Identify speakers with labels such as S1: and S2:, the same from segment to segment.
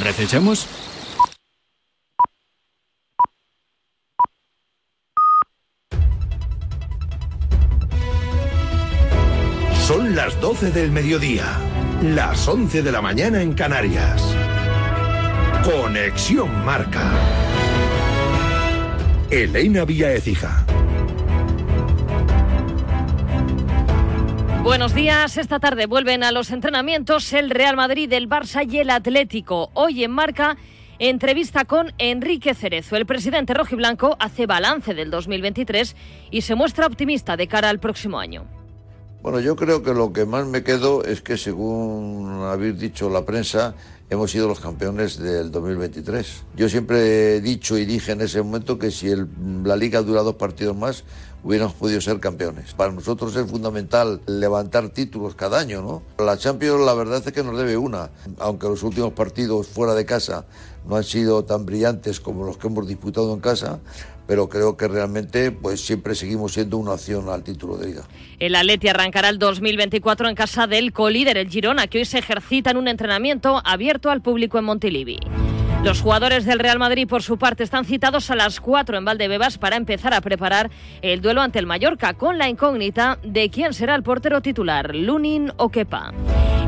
S1: ¿Recechamos?
S2: Son las 12 del mediodía, las 11 de la mañana en Canarias. Conexión Marca. Elena Vía Ecija.
S3: Buenos días. Esta tarde vuelven a los entrenamientos el Real Madrid, el Barça y el Atlético. Hoy en marca. Entrevista con Enrique Cerezo. El presidente rojiblanco hace balance del 2023 y se muestra optimista de cara al próximo año.
S4: Bueno, yo creo que lo que más me quedo es que, según habéis dicho la prensa, hemos sido los campeones del 2023. Yo siempre he dicho y dije en ese momento que si la liga dura dos partidos más, hubiéramos podido ser campeones. Para nosotros es fundamental levantar títulos cada año, ¿no? La Champions la verdad es que nos debe una, aunque los últimos partidos fuera de casa no han sido tan brillantes como los que hemos disputado en casa, pero creo que realmente pues siempre seguimos siendo una opción al título de liga.
S3: El Atleti arrancará el 2024 en casa del colíder, el Girona, que hoy se ejercita en un entrenamiento abierto al público en Montilivi. Los jugadores del Real Madrid, por su parte, están citados a las 4 en Valdebebas para empezar a preparar el duelo ante el Mallorca, con la incógnita de quién será el portero titular, Lunin o Kepa.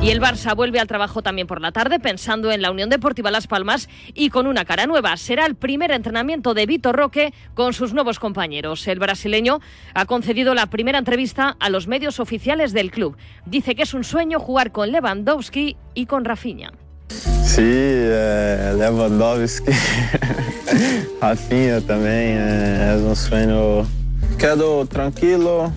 S3: Y el Barça vuelve al trabajo también por la tarde, pensando en la Unión Deportiva Las Palmas y con una cara nueva. Será el primer entrenamiento de Vitor Roque con sus nuevos compañeros. El brasileño ha concedido la primera entrevista a los medios oficiales del club. Dice que es un sueño jugar con Lewandowski y con Rafinha.
S5: Sí, eh, Lewandowski, Rafinha também, é, é um sonho. Quedo tranquilo,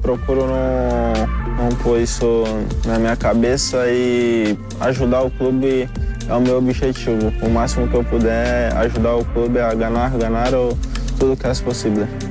S5: procuro não, não pôr isso na minha cabeça e ajudar o clube é o meu objetivo. O máximo que eu puder ajudar o clube a ganhar, ganhar ou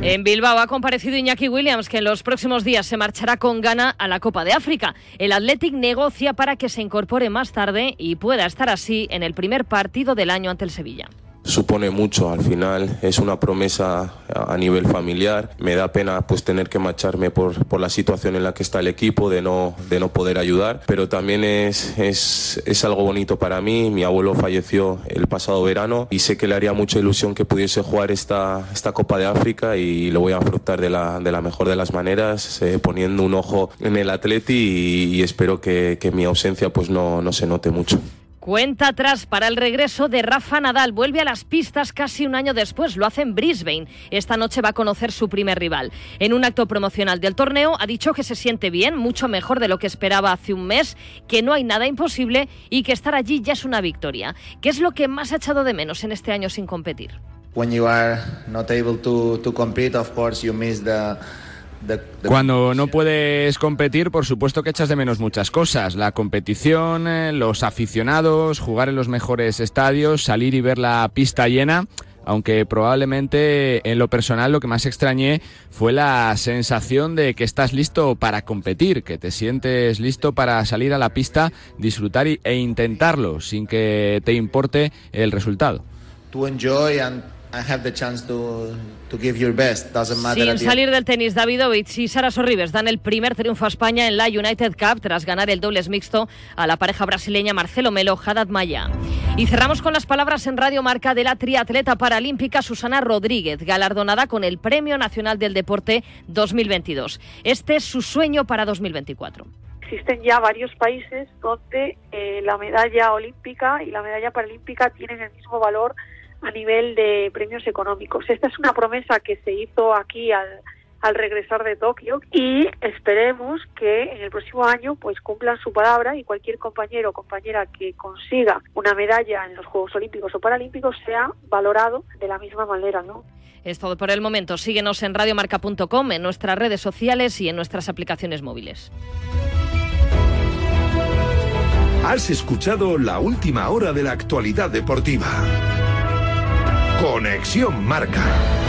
S3: En Bilbao ha comparecido Iñaki Williams, que en los próximos días se marchará con gana a la Copa de África. El Athletic negocia para que se incorpore más tarde y pueda estar así en el primer partido del año ante el Sevilla
S6: supone mucho al final, es una promesa a nivel familiar, me da pena pues tener que marcharme por, por la situación en la que está el equipo, de no, de no poder ayudar, pero también es, es, es algo bonito para mí, mi abuelo falleció el pasado verano y sé que le haría mucha ilusión que pudiese jugar esta, esta Copa de África y lo voy a afrontar de la, de la mejor de las maneras, eh, poniendo un ojo en el atleti y, y espero que, que mi ausencia pues no, no se note mucho.
S3: Cuenta atrás para el regreso de Rafa Nadal. Vuelve a las pistas casi un año después. Lo hace en Brisbane. Esta noche va a conocer su primer rival. En un acto promocional del torneo ha dicho que se siente bien, mucho mejor de lo que esperaba hace un mes, que no hay nada imposible y que estar allí ya es una victoria. ¿Qué es lo que más ha echado de menos en este año sin competir?
S7: When you are not able to, to compete, of course you miss the
S8: cuando no puedes competir, por supuesto que echas de menos muchas cosas. La competición, eh, los aficionados, jugar en los mejores estadios, salir y ver la pista llena. Aunque probablemente en lo personal lo que más extrañé fue la sensación de que estás listo para competir, que te sientes listo para salir a la pista, disfrutar e intentarlo sin que te importe el resultado.
S3: Sin salir del tenis, Davidovich y Sara Sorribes dan el primer triunfo a España en la United Cup tras ganar el dobles mixto a la pareja brasileña Marcelo Melo, Haddad Maya. Y cerramos con las palabras en Radio Marca de la triatleta paralímpica Susana Rodríguez, galardonada con el Premio Nacional del Deporte 2022. Este es su sueño para 2024
S9: existen ya varios países donde eh, la medalla olímpica y la medalla paralímpica tienen el mismo valor a nivel de premios económicos. Esta es una promesa que se hizo aquí al, al regresar de Tokio y esperemos que en el próximo año pues cumplan su palabra y cualquier compañero o compañera que consiga una medalla en los Juegos Olímpicos o Paralímpicos sea valorado de la misma manera, ¿no?
S3: Es todo por el momento. Síguenos en radiomarca.com, en nuestras redes sociales y en nuestras aplicaciones móviles.
S2: Has escuchado la última hora de la actualidad deportiva. Conexión Marca.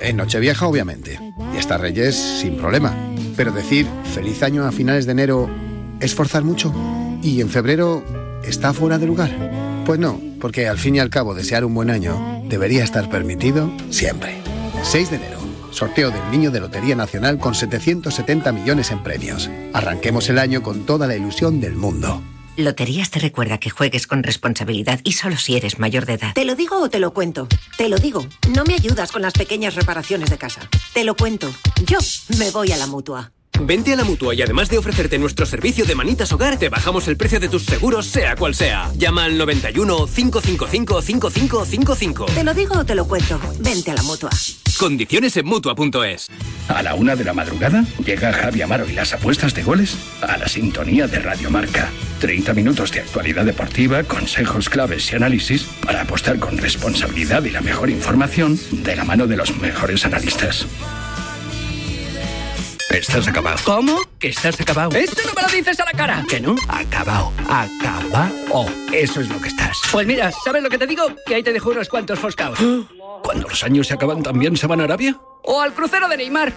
S10: En Nochevieja, obviamente. Y hasta Reyes, sin problema. Pero decir feliz año a finales de enero es forzar mucho. Y en febrero está fuera de lugar. Pues no, porque al fin y al cabo desear un buen año debería estar permitido siempre. 6 de enero. Sorteo del Niño de Lotería Nacional con 770 millones en premios. Arranquemos el año con toda la ilusión del mundo.
S11: Loterías te recuerda que juegues con responsabilidad y solo si eres mayor de edad.
S12: ¿Te lo digo o te lo cuento? Te lo digo. No me ayudas con las pequeñas reparaciones de casa. Te lo cuento. Yo me voy a la mutua.
S13: Vente a la mutua y además de ofrecerte nuestro servicio de manitas hogar, te bajamos el precio de tus seguros, sea cual sea. Llama al 91 555 5555.
S12: Te lo digo o te lo cuento. Vente a la mutua.
S13: Condiciones en mutua.es.
S14: A la una de la madrugada llega Javi Amaro y las apuestas de goles a la sintonía de Radio Marca. 30 minutos de actualidad deportiva, consejos claves y análisis para apostar con responsabilidad y la mejor información de la mano de los mejores analistas. Estás acabado.
S15: ¿Cómo? ¿Que estás acabado?
S14: ¡Esto no me lo dices a la cara!
S15: ¿Que no?
S14: Acabado. Acabado. Eso es lo que estás.
S15: Pues mira, ¿sabes lo que te digo? Que ahí te dejo unos cuantos foscaos.
S14: Cuando los años se acaban, ¿también se van a Arabia?
S15: O al crucero de Neymar.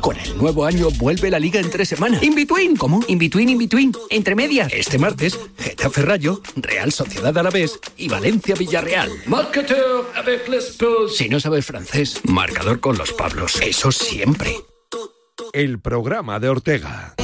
S14: Con el nuevo año vuelve la liga en tres semanas.
S15: In between.
S14: ¿Cómo?
S15: In between, in between. Entre medias.
S14: Este martes, Getafe Rayo, Real Sociedad Alavés y Valencia Villarreal.
S15: Marcateur avec les.
S14: Si no sabes francés, marcador con los Pablos. Eso siempre.
S2: El programa de Ortega.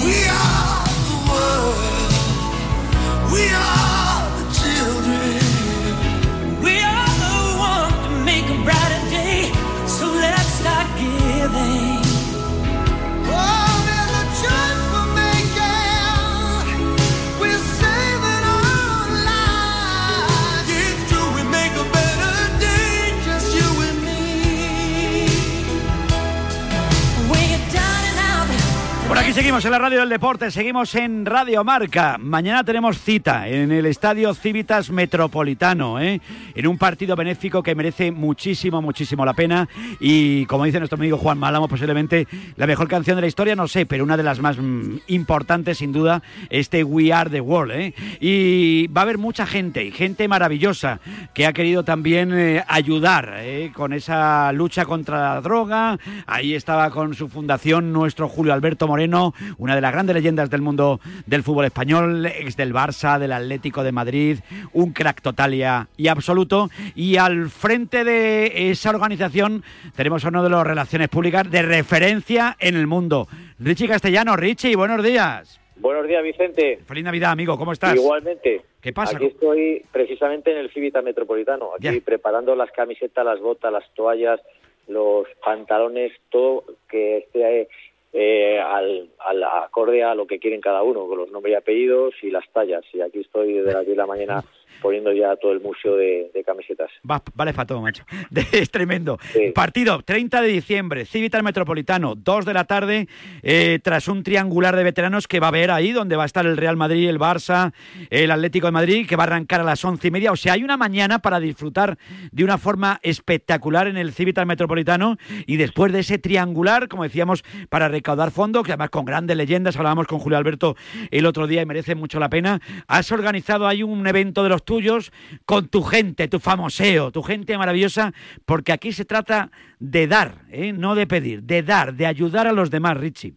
S16: Seguimos en la radio del deporte, seguimos en Radio Marca. Mañana tenemos cita en el Estadio Civitas Metropolitano, ¿eh? en un partido benéfico que merece muchísimo, muchísimo la pena. Y como dice nuestro amigo Juan Malamo, posiblemente la mejor canción de la historia, no sé, pero una de las más mm, importantes, sin duda, este We Are the World. ¿eh? Y va a haber mucha gente, gente maravillosa, que ha querido también eh, ayudar ¿eh? con esa lucha contra la droga. Ahí estaba con su fundación nuestro Julio Alberto Moreno una de las grandes leyendas del mundo del fútbol español, ex del Barça, del Atlético de Madrid, un crack total y, absoluto. Y al frente de esa organización tenemos a uno de las relaciones públicas de referencia en el mundo. Richie Castellano, Richie, buenos días.
S17: Buenos días, Vicente.
S16: Feliz Navidad, amigo, ¿cómo estás?
S17: Igualmente.
S16: ¿Qué pasa?
S17: Aquí estoy precisamente en el Civita Metropolitano, aquí preparando las camisetas, las botas, las toallas, los pantalones, todo que esté eh, al, al acorde a lo que quieren cada uno, con los nombres y apellidos y las tallas. Y aquí estoy desde las 10 de la mañana poniendo ya todo el museo de, de camisetas.
S16: Va- vale para todo, macho. es tremendo. Partido 30 de diciembre, Civitas Metropolitano, 2 de la tarde, eh, tras un triangular de veteranos que va a haber ahí, donde va a estar el Real Madrid, el Barça, el Atlético de Madrid, que va a arrancar a las once y media. O sea, hay una mañana para disfrutar de una forma espectacular en el Civitas Metropolitano y después de ese triangular, como decíamos, para recaudar fondos, que además con grandes leyendas, hablábamos con Julio Alberto el otro día y merece mucho la pena. Has organizado ahí un evento de los tuyos con tu gente, tu famoseo, tu gente maravillosa, porque aquí se trata de dar, ¿eh? no de pedir, de dar, de ayudar a los demás, Richie.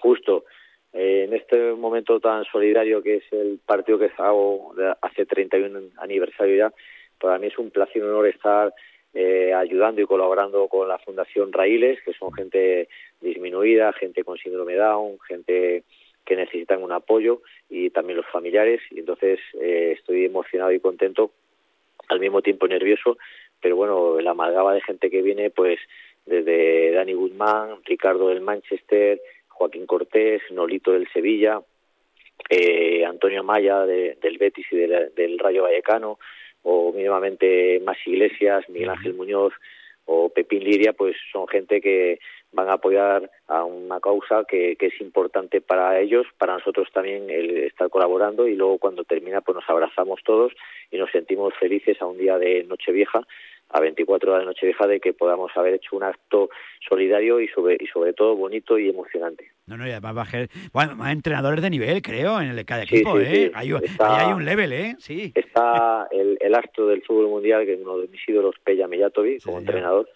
S17: Justo. Eh, en este momento tan solidario que es el partido que hago hace 31 aniversario ya, para mí es un placer y un honor estar eh, ayudando y colaborando con la Fundación Raíles, que son gente disminuida, gente con síndrome Down, gente que necesitan un apoyo y también los familiares. Y entonces eh, estoy emocionado y contento, al mismo tiempo nervioso, pero bueno, la amalgama de gente que viene, pues desde Dani Guzmán, Ricardo del Manchester, Joaquín Cortés, Nolito del Sevilla, eh, Antonio Maya de- del Betis y del, del Rayo Vallecano, o mínimamente más Iglesias, Miguel Ángel Muñoz, o Pepín Liria, pues son gente que van a apoyar a una causa que, que es importante para ellos, para nosotros también el estar colaborando y luego cuando termina pues nos abrazamos todos y nos sentimos felices a un día de Nochevieja a 24 horas de Nochevieja de que podamos haber hecho un acto solidario y sobre y sobre todo bonito y emocionante.
S16: No, no, y además va a ser, bueno, más entrenadores de nivel, creo, en el cada
S17: Sí,
S16: equipo,
S17: sí,
S16: ¿eh?
S17: sí.
S16: Hay,
S17: Está-
S16: hay un level, ¿eh? Sí.
S17: Está el, el astro del fútbol mundial, que es uno de mis ídolos, Peja Mijatovic, como entrenador,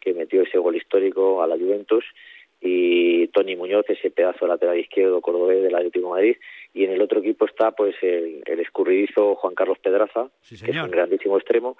S17: que metió ese gol histórico a la Juventus, y Tony Muñoz, ese pedazo lateral izquierdo cordobés del Atlético de Madrid, y en el otro equipo está pues el, el escurridizo Juan Carlos Pedraza, que es un grandísimo extremo,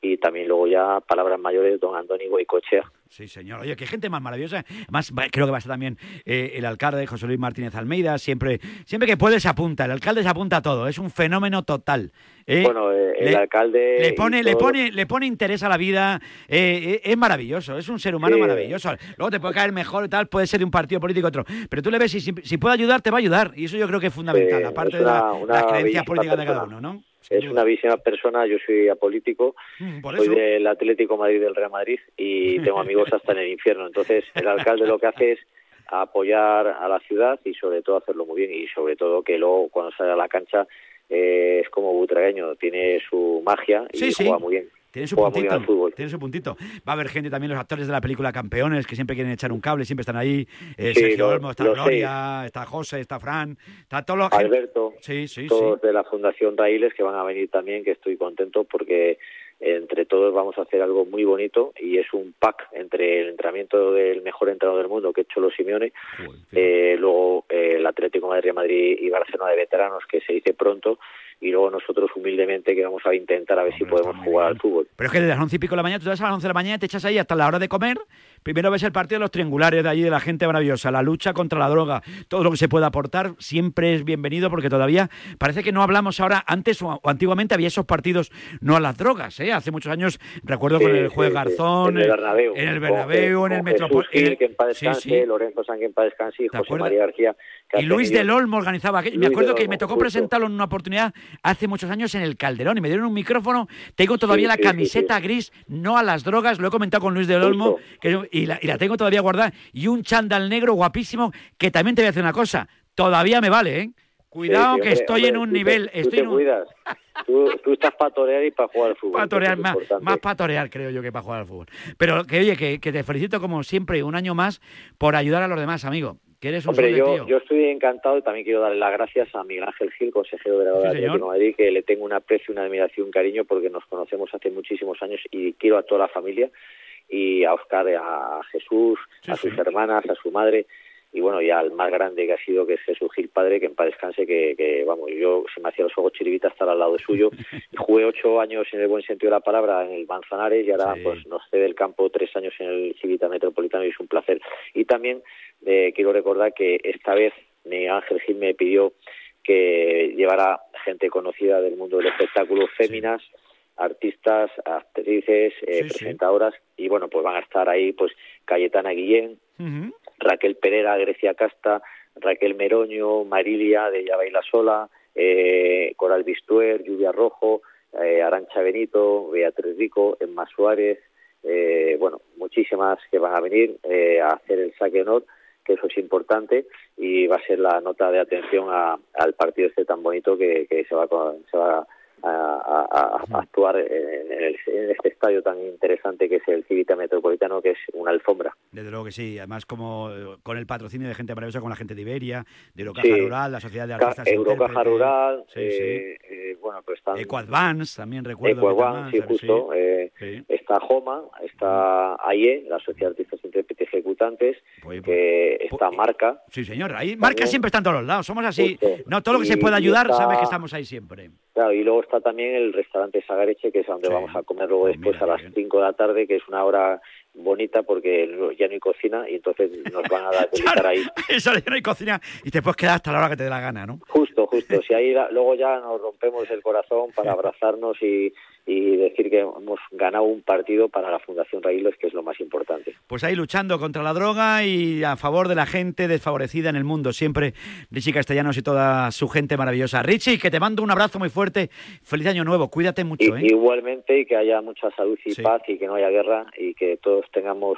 S17: y también luego ya palabras mayores don Andoni Goicoechea,
S16: Sí, señor. Oye, qué gente más maravillosa. Además, va- creo que va a estar también eh, el alcalde José Luis Martínez Almeida. Siempre, siempre que puede se apunta. El alcalde se apunta a todo. Es un fenómeno total. ¿eh?
S17: Bueno, eh, el
S16: Le-
S17: alcalde
S16: le
S17: y
S16: pone, le pone, le pone interés a la vida. eh, eh, es maravilloso. Es un ser humano
S17: Sí.
S16: maravilloso. Luego te puede caer mejor y tal. Puede ser de un partido político otro. Pero tú le ves si, si, si puede ayudar, te va a ayudar. Y eso yo creo que es fundamental. Aparte de la- las creencias políticas de cada uno, ¿no?
S17: Es una bellísima persona, yo soy apolítico,
S16: Mm,
S17: soy del Atlético Madrid del Real Madrid y tengo amigos hasta en el infierno. Entonces, el alcalde lo que hace es apoyar a la ciudad y sobre todo hacerlo muy bien y sobre todo que luego cuando sale a la cancha eh, es como butragueño, tiene su magia y
S16: Sí, sí.
S17: juega muy bien.
S16: Tiene su puntito. Tiene su puntito. Va a haber gente también, los actores de la película Campeones, que siempre quieren echar un cable, siempre están ahí. Eh,
S17: Sí,
S16: Sergio Olmo, está
S17: lo
S16: Gloria, está José, está Fran, está todo lo
S17: Alberto,
S16: Sí, sí,
S17: todos de la Fundación Raíles que van a venir también, que estoy contento porque entre todos vamos a hacer algo muy bonito y es un pack entre el entrenamiento del mejor entrenador del mundo que es Cholo Simeone, eh, luego eh, el Atlético de Madrid, Madrid y Barcelona de veteranos que se dice pronto y luego nosotros humildemente que vamos a intentar a ver si podemos jugar al fútbol.
S16: Pero es que desde las once y pico de la mañana, tú te vas a las once de la mañana y te echas ahí hasta la hora de comer. Primero ves el partido de los triangulares de allí, de la gente maravillosa, la lucha contra la droga, todo lo que se pueda aportar siempre es bienvenido porque todavía parece que no hablamos ahora, antes o, antiguamente había esos partidos no a las drogas, ¿eh? Hace muchos años, recuerdo con el juez
S17: sí.
S16: Garzón,
S17: en el Bernabéu,
S16: en el Bernabéu, en el
S17: con Jesús
S16: Metropol-
S17: Gil,
S16: en el-
S17: que en paz descanse. Lorenzo San que en paz descanse y José? María García.
S16: Y Luis del Olmo organizaba aquello. Me acuerdo que me tocó
S17: justo.
S16: presentarlo en una oportunidad hace muchos años en el Calderón y me dieron un micrófono. Tengo todavía
S17: Sí,
S16: la camiseta gris, no a las drogas, lo he comentado con Luis del Olmo que- y, la, y la tengo todavía guardada. Y un chándal negro guapísimo que también te voy a decir una cosa, todavía me vale, ¿eh? Cuidado
S17: Sí,
S16: que
S17: hombre,
S16: estoy
S17: hombre,
S16: en un
S17: tú te-
S16: nivel,
S17: tú
S16: estoy
S17: te
S16: en un
S17: cuidas. Tú, tú estás para torear y para jugar al fútbol.
S16: para torear,
S17: eso es
S16: más, más para torear, creo yo, que para jugar al fútbol. Pero que oye, que, que te felicito como siempre, un año más, por ayudar a los demás, amigo. Que eres un
S17: Hombre, yo,
S16: tío.
S17: yo estoy encantado y también quiero darle las gracias a Miguel Ángel Gil, consejero de la
S16: Sí,
S17: de Madrid, que le tengo un aprecio, una admiración, un cariño, porque nos conocemos hace muchísimos años y quiero a toda la familia y a Oscar, a Jesús, a sus hermanas, a su madre y bueno, y al más grande que ha sido, que es Jesús Gil Padre, que en paz descanse, que, que vamos, yo se me hacía los ojos chiribita estar al lado suyo. Y jugué ocho años en el buen sentido de la palabra en el Manzanares y ahora pues nos cede el campo tres años en el Civita Metropolitano y es un placer. Y también eh, quiero recordar que esta vez Miguel Ángel Gil me pidió que llevara gente conocida del mundo del espectáculo, féminas, artistas, actrices, eh, presentadoras, y bueno, pues van a estar ahí pues Cayetana Guillén, Raquel Pereira, Grecia Casta, Raquel Meroño, Marilia de Ya Baila Sola, eh, Coral Bistuer, Lluvia Rojo, eh, Arancha Benito, Beatriz Rico, Emma Suárez, eh, bueno, muchísimas que van a venir eh, a hacer el saque honor, que eso es importante y va a ser la nota de atención a- al partido este tan bonito que, que se va, con- se va a, a- a- a actuar en, el- en este estadio tan interesante que es el Civita Metropolitano, que es una alfombra.
S16: Desde luego que sí, además como eh, con el patrocinio de gente maravillosa, con la gente de Iberia, de Eurocaja
S17: Sí.
S16: Rural, la Sociedad de Artistas
S17: Eurocaja
S16: Intérpretes,
S17: Rural,
S16: sí,
S17: eh, eh, bueno, pues están
S16: Ecoadvance, también recuerdo.
S17: Ecuadvance, sí, justo. eh, Está Joma, está AIE, la Sociedad de Artistas Intérpretes Ejecutantes, que está Marca.
S16: Sí, señor, ahí marca
S17: También.
S16: siempre está en todos los lados, somos así.
S17: Justo.
S16: No, todo lo que se pueda ayudar,
S17: está-
S16: sabes que estamos ahí siempre.
S17: Claro, y luego está también el restaurante Sagareche, que es donde vamos a comer luego después a las 5 de la tarde, que es una hora bonita porque ya no hay cocina y entonces nos van a dar estar ahí.
S16: Eso ya no hay cocina y te puedes quedar hasta la hora que te dé la gana, ¿no?
S17: Justo, justo. Si ahí la- luego ya nos rompemos el corazón para abrazarnos y, y decir que hemos ganado un partido para la Fundación Raíles, que es lo más importante.
S16: Pues ahí luchando contra la droga y a favor de la gente desfavorecida en el mundo. Siempre Richie Castellanos y toda su gente maravillosa. Richie, que te mando un abrazo muy fuerte. Feliz año nuevo. Cuídate
S17: Y-
S16: mucho, ¿eh?
S17: Igualmente, y que haya mucha salud y paz y que no haya guerra y que todos tengamos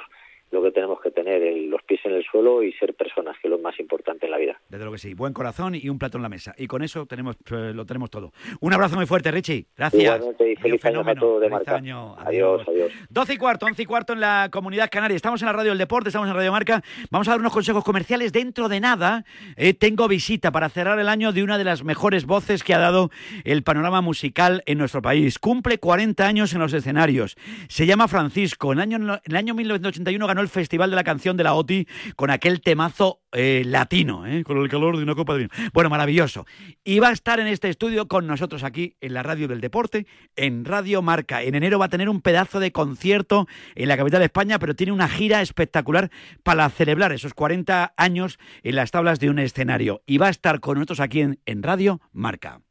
S17: lo que tenemos que tener, el- los pies en el suelo y ser personas, que es lo más importante en la vida.
S16: Desde lo que sí. Buen corazón y un plato en la mesa. Y con eso tenemos eh, lo tenemos todo. Un abrazo muy fuerte, Richie. Gracias.
S17: Igualmente, y feliz año a
S16: fenómeno.
S17: todos de marca.
S16: año.
S17: Adiós, adiós.
S16: 12 y cuarto, 11 y cuarto en la comunidad canaria. Estamos en la radio del deporte, estamos en Radio Marca. Vamos a dar unos consejos comerciales. Dentro de nada, eh, tengo visita para cerrar el año de una de las mejores voces que ha dado el panorama musical en nuestro país. Cumple 40 años en los escenarios. Se llama Francisco. En el año, en el año 1981 ganó el Festival de la Canción de la OTI con aquel temazo eh, latino, eh, con el calor de una copa de vino. Bueno, maravilloso. Y va a estar en este estudio con nosotros aquí en la radio del deporte, en Radio Marca. En enero va a tener un pedazo de concierto en la capital de España, pero tiene una gira espectacular para celebrar esos 40 años en las tablas de un escenario. Y va a estar con nosotros aquí en, en Radio Marca.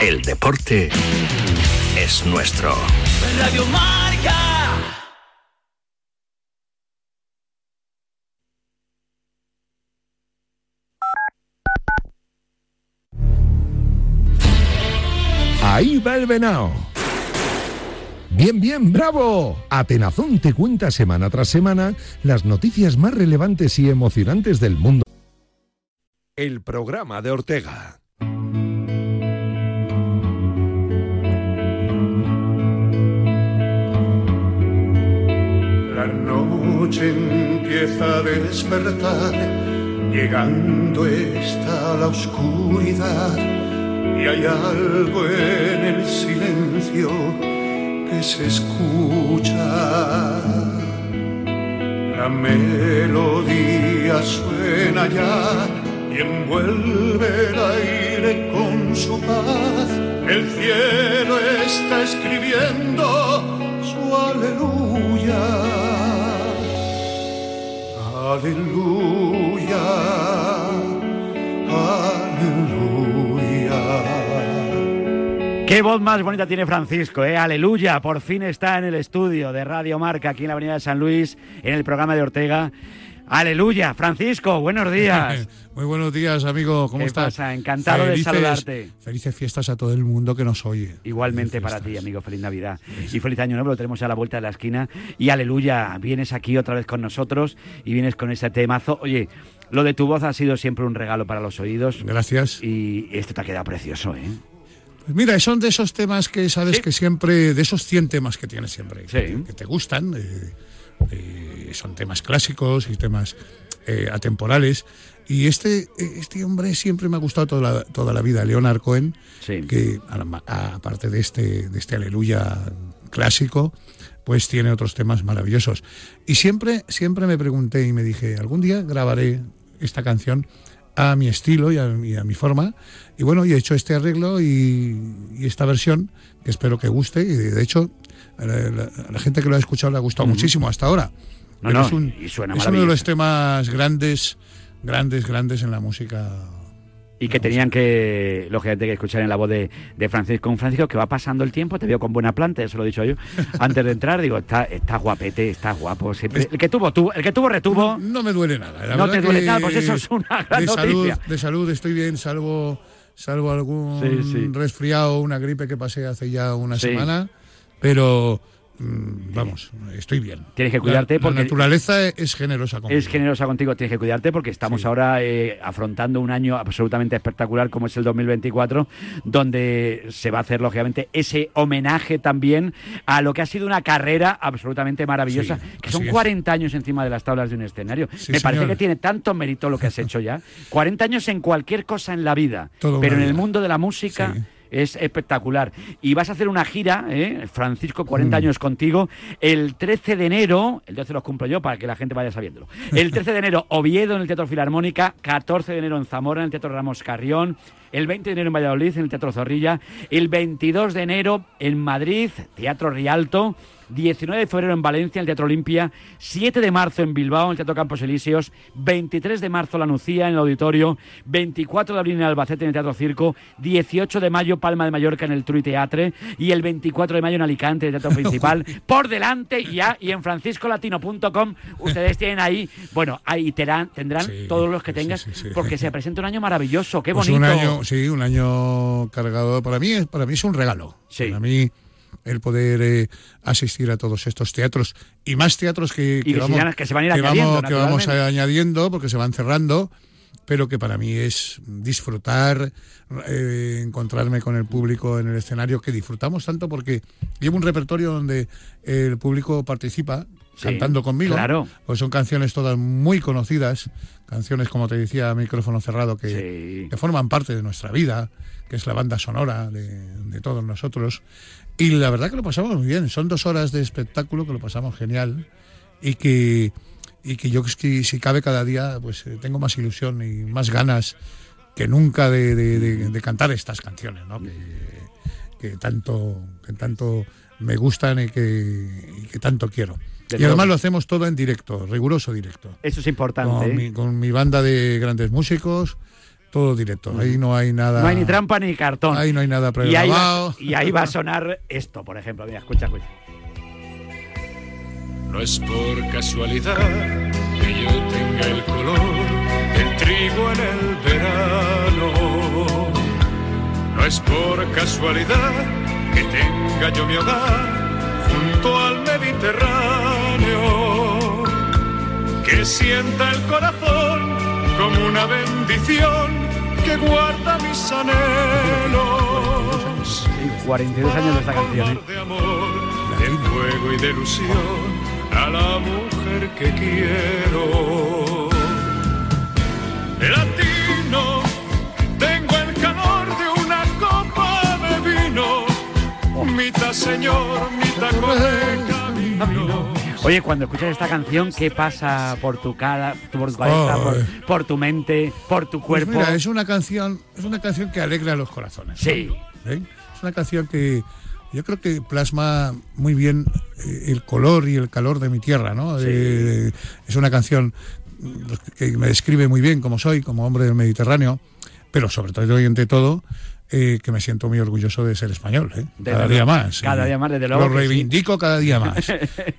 S14: El deporte es nuestro.
S15: Radio Marca.
S2: Ahí va el venao. Bien, bien, bravo. Atenazón te cuenta semana tras semana las noticias más relevantes y emocionantes del mundo. El programa de Ortega.
S18: La noche empieza a despertar, llegando está la oscuridad y hay algo en el silencio que se escucha. La melodía suena ya y envuelve el aire con su paz. El cielo está escribiendo su aleluya. Aleluya. Aleluya.
S16: Qué voz más bonita tiene Francisco, ¿eh? Aleluya, por fin está en el estudio de Radio Marca aquí en la Avenida de San Luis, en el programa de Ortega. Aleluya, Francisco, buenos días.
S19: Muy buenos días, amigo. ¿Cómo
S16: ¿Qué
S19: estás?
S16: pasa? Encantado de saludarte.
S19: Felices fiestas a todo el mundo que nos oye.
S16: Igualmente para ti, amigo, feliz Navidad. Y feliz año nuevo, lo tenemos a la vuelta de la esquina. Y aleluya, vienes aquí otra vez con nosotros y vienes con ese temazo. Oye, lo de tu voz ha sido siempre un regalo para los oídos.
S19: Gracias.
S16: Y esto te ha quedado precioso, ¿eh?
S19: Pues mira, son de esos temas que sabes que siempre, de esos 100 temas que tienes siempre,
S16: Sí.
S19: que, que te gustan. eh, eh, son temas clásicos y temas eh, atemporales. Y este, este hombre siempre me ha gustado toda la, toda la vida, Leonard Cohen, que aparte de este, de este aleluya clásico, pues tiene otros temas maravillosos. Y siempre, siempre me pregunté y me dije, algún día grabaré esta canción a mi estilo y a, mi- a mi forma. Y bueno, y he hecho este arreglo y, y esta versión, que espero que guste. Y de hecho, a la, la- a la gente que lo ha escuchado le ha gustado
S16: Ujú.
S19: muchísimo hasta ahora.
S16: No, no,
S19: es un-
S16: y suena
S19: es uno de los temas grandes, grandes, grandes en la música.
S16: Y que tenían que, lógicamente, que escuchar en la voz de, de Francisco. Un Francisco que va pasando el tiempo, te veo con buena planta, eso lo he dicho yo. Antes de entrar, digo, está, está guapete, está guapo. siempre. El que tuvo, tuvo, el que tuvo, retuvo.
S19: No me duele nada. la
S16: No te duele nada, pues eso es una gran
S19: de salud,
S16: noticia.
S19: de salud estoy bien, salvo, salvo algún
S16: Sí, sí.
S19: resfriado, una gripe que pasé hace ya una
S16: Sí.
S19: semana, pero vamos, estoy bien.
S16: Tienes que cuidarte
S19: La-
S16: porque-
S19: la naturaleza es generosa conmigo.
S16: Es generosa contigo, tienes que cuidarte porque estamos ahora eh, afrontando un año absolutamente espectacular como es el 2024, donde se va a hacer lógicamente ese homenaje también a lo que ha sido una carrera absolutamente maravillosa,
S19: Sí,
S16: que son
S19: así es.
S16: 40 años encima de las tablas de un escenario.
S19: Sí,
S16: Me parece que tiene tanto mérito lo que has hecho ya. 40 años en cualquier cosa en la vida,
S19: una
S16: pero en el mundo de la música... Es espectacular. Y vas a hacer una gira, ¿eh? Francisco, 40 años contigo, el 13 de enero, el 12 los cumplo yo para que la gente vaya sabiéndolo. El 13 de enero, Oviedo en el Teatro Filarmónica, 14 de enero en Zamora en el Teatro Ramos Carrión, el 20 de enero en Valladolid en el Teatro Zorrilla, el 22 de enero en Madrid, Teatro Rialto, 19 de febrero en Valencia, en el Teatro Olimpia, 7 de marzo en Bilbao, en el Teatro Campos Elíseos, 23 de marzo La Nucía en el Auditorio, 24 de abril en Albacete en el Teatro Circo, 18 de mayo Palma de Mallorca en el Trui Teatre y el 24 de mayo en Alicante, en el Teatro Principal, por delante ya y en franciscolatino.com ustedes tienen ahí, bueno, ahí tendrán, tendrán todos los que tengas, porque se presenta un año maravilloso, qué
S19: Pues
S16: bonito.
S19: un año, sí, un año cargado. Para mí, para mí es un regalo. Para mí el poder eh, asistir a todos estos teatros y más teatros que,
S16: Y que van- que se van a ir añadiendo,
S19: vamos, que vamos añadiendo porque se van cerrando pero que para mí es disfrutar, eh, encontrarme con el público en el escenario, que disfrutamos tanto porque llevo un repertorio donde el público participa
S16: Sí,
S19: cantando conmigo.
S16: claro.
S19: Pues son canciones todas muy conocidas, canciones como te decía, a micrófono cerrado, que, que forman parte de nuestra vida, que es la banda sonora de, de todos nosotros. Y la verdad que lo pasamos muy bien. Son dos horas de espectáculo que lo pasamos genial y que, y que yo es que si cabe cada día, pues eh, tengo más ilusión y más ganas que nunca de, de- de- de cantar estas canciones, ¿no? Que, que tanto, que tanto me gustan y que, y que tanto quiero. Y además lo hacemos todo en directo, riguroso directo.
S16: Eso es importante.
S19: Con,
S16: ¿eh?
S19: mi, con mi banda de grandes músicos, todo directo. Ahí no hay nada.
S16: No hay ni trampa ni cartón.
S19: Ahí no hay nada
S16: y ahí, va,
S19: pregrabado.
S16: y ahí va a sonar esto, por ejemplo. Mira, escucha, escucha.
S20: No es por casualidad que yo tenga el color del trigo en el verano. No es por casualidad que tenga yo mi hogar junto al Mediterráneo. Que sienta el corazón como una bendición que guarda mis anhelos.
S16: 42 años de esta canción. ¿eh?
S20: de amor, de fuego y de ilusión a la mujer que quiero. Latino, tengo el calor de una copa de vino, mitad señor, mitad corre camino.
S16: Oye, cuando escuchas esta canción, ¿qué pasa por tu cara, por tu cabeza,
S19: Oh,
S16: por, por tu mente, por tu
S19: Pues
S16: cuerpo?
S19: mira, es una canción, es una canción que alegra los corazones.
S16: Sí.
S19: ¿Eh? Es una canción que yo creo que plasma muy bien eh, el color y el calor de mi tierra, ¿no?
S16: Sí.
S19: Eh, es una canción mm, que me describe muy bien como soy, como hombre del Mediterráneo, pero sobre todo y ante todo eh, que me siento muy orgulloso de ser español, ¿eh? Cada día más.
S16: Cada
S19: Y
S16: día más, desde luego
S19: Lo
S16: sí.
S19: reivindico cada día más.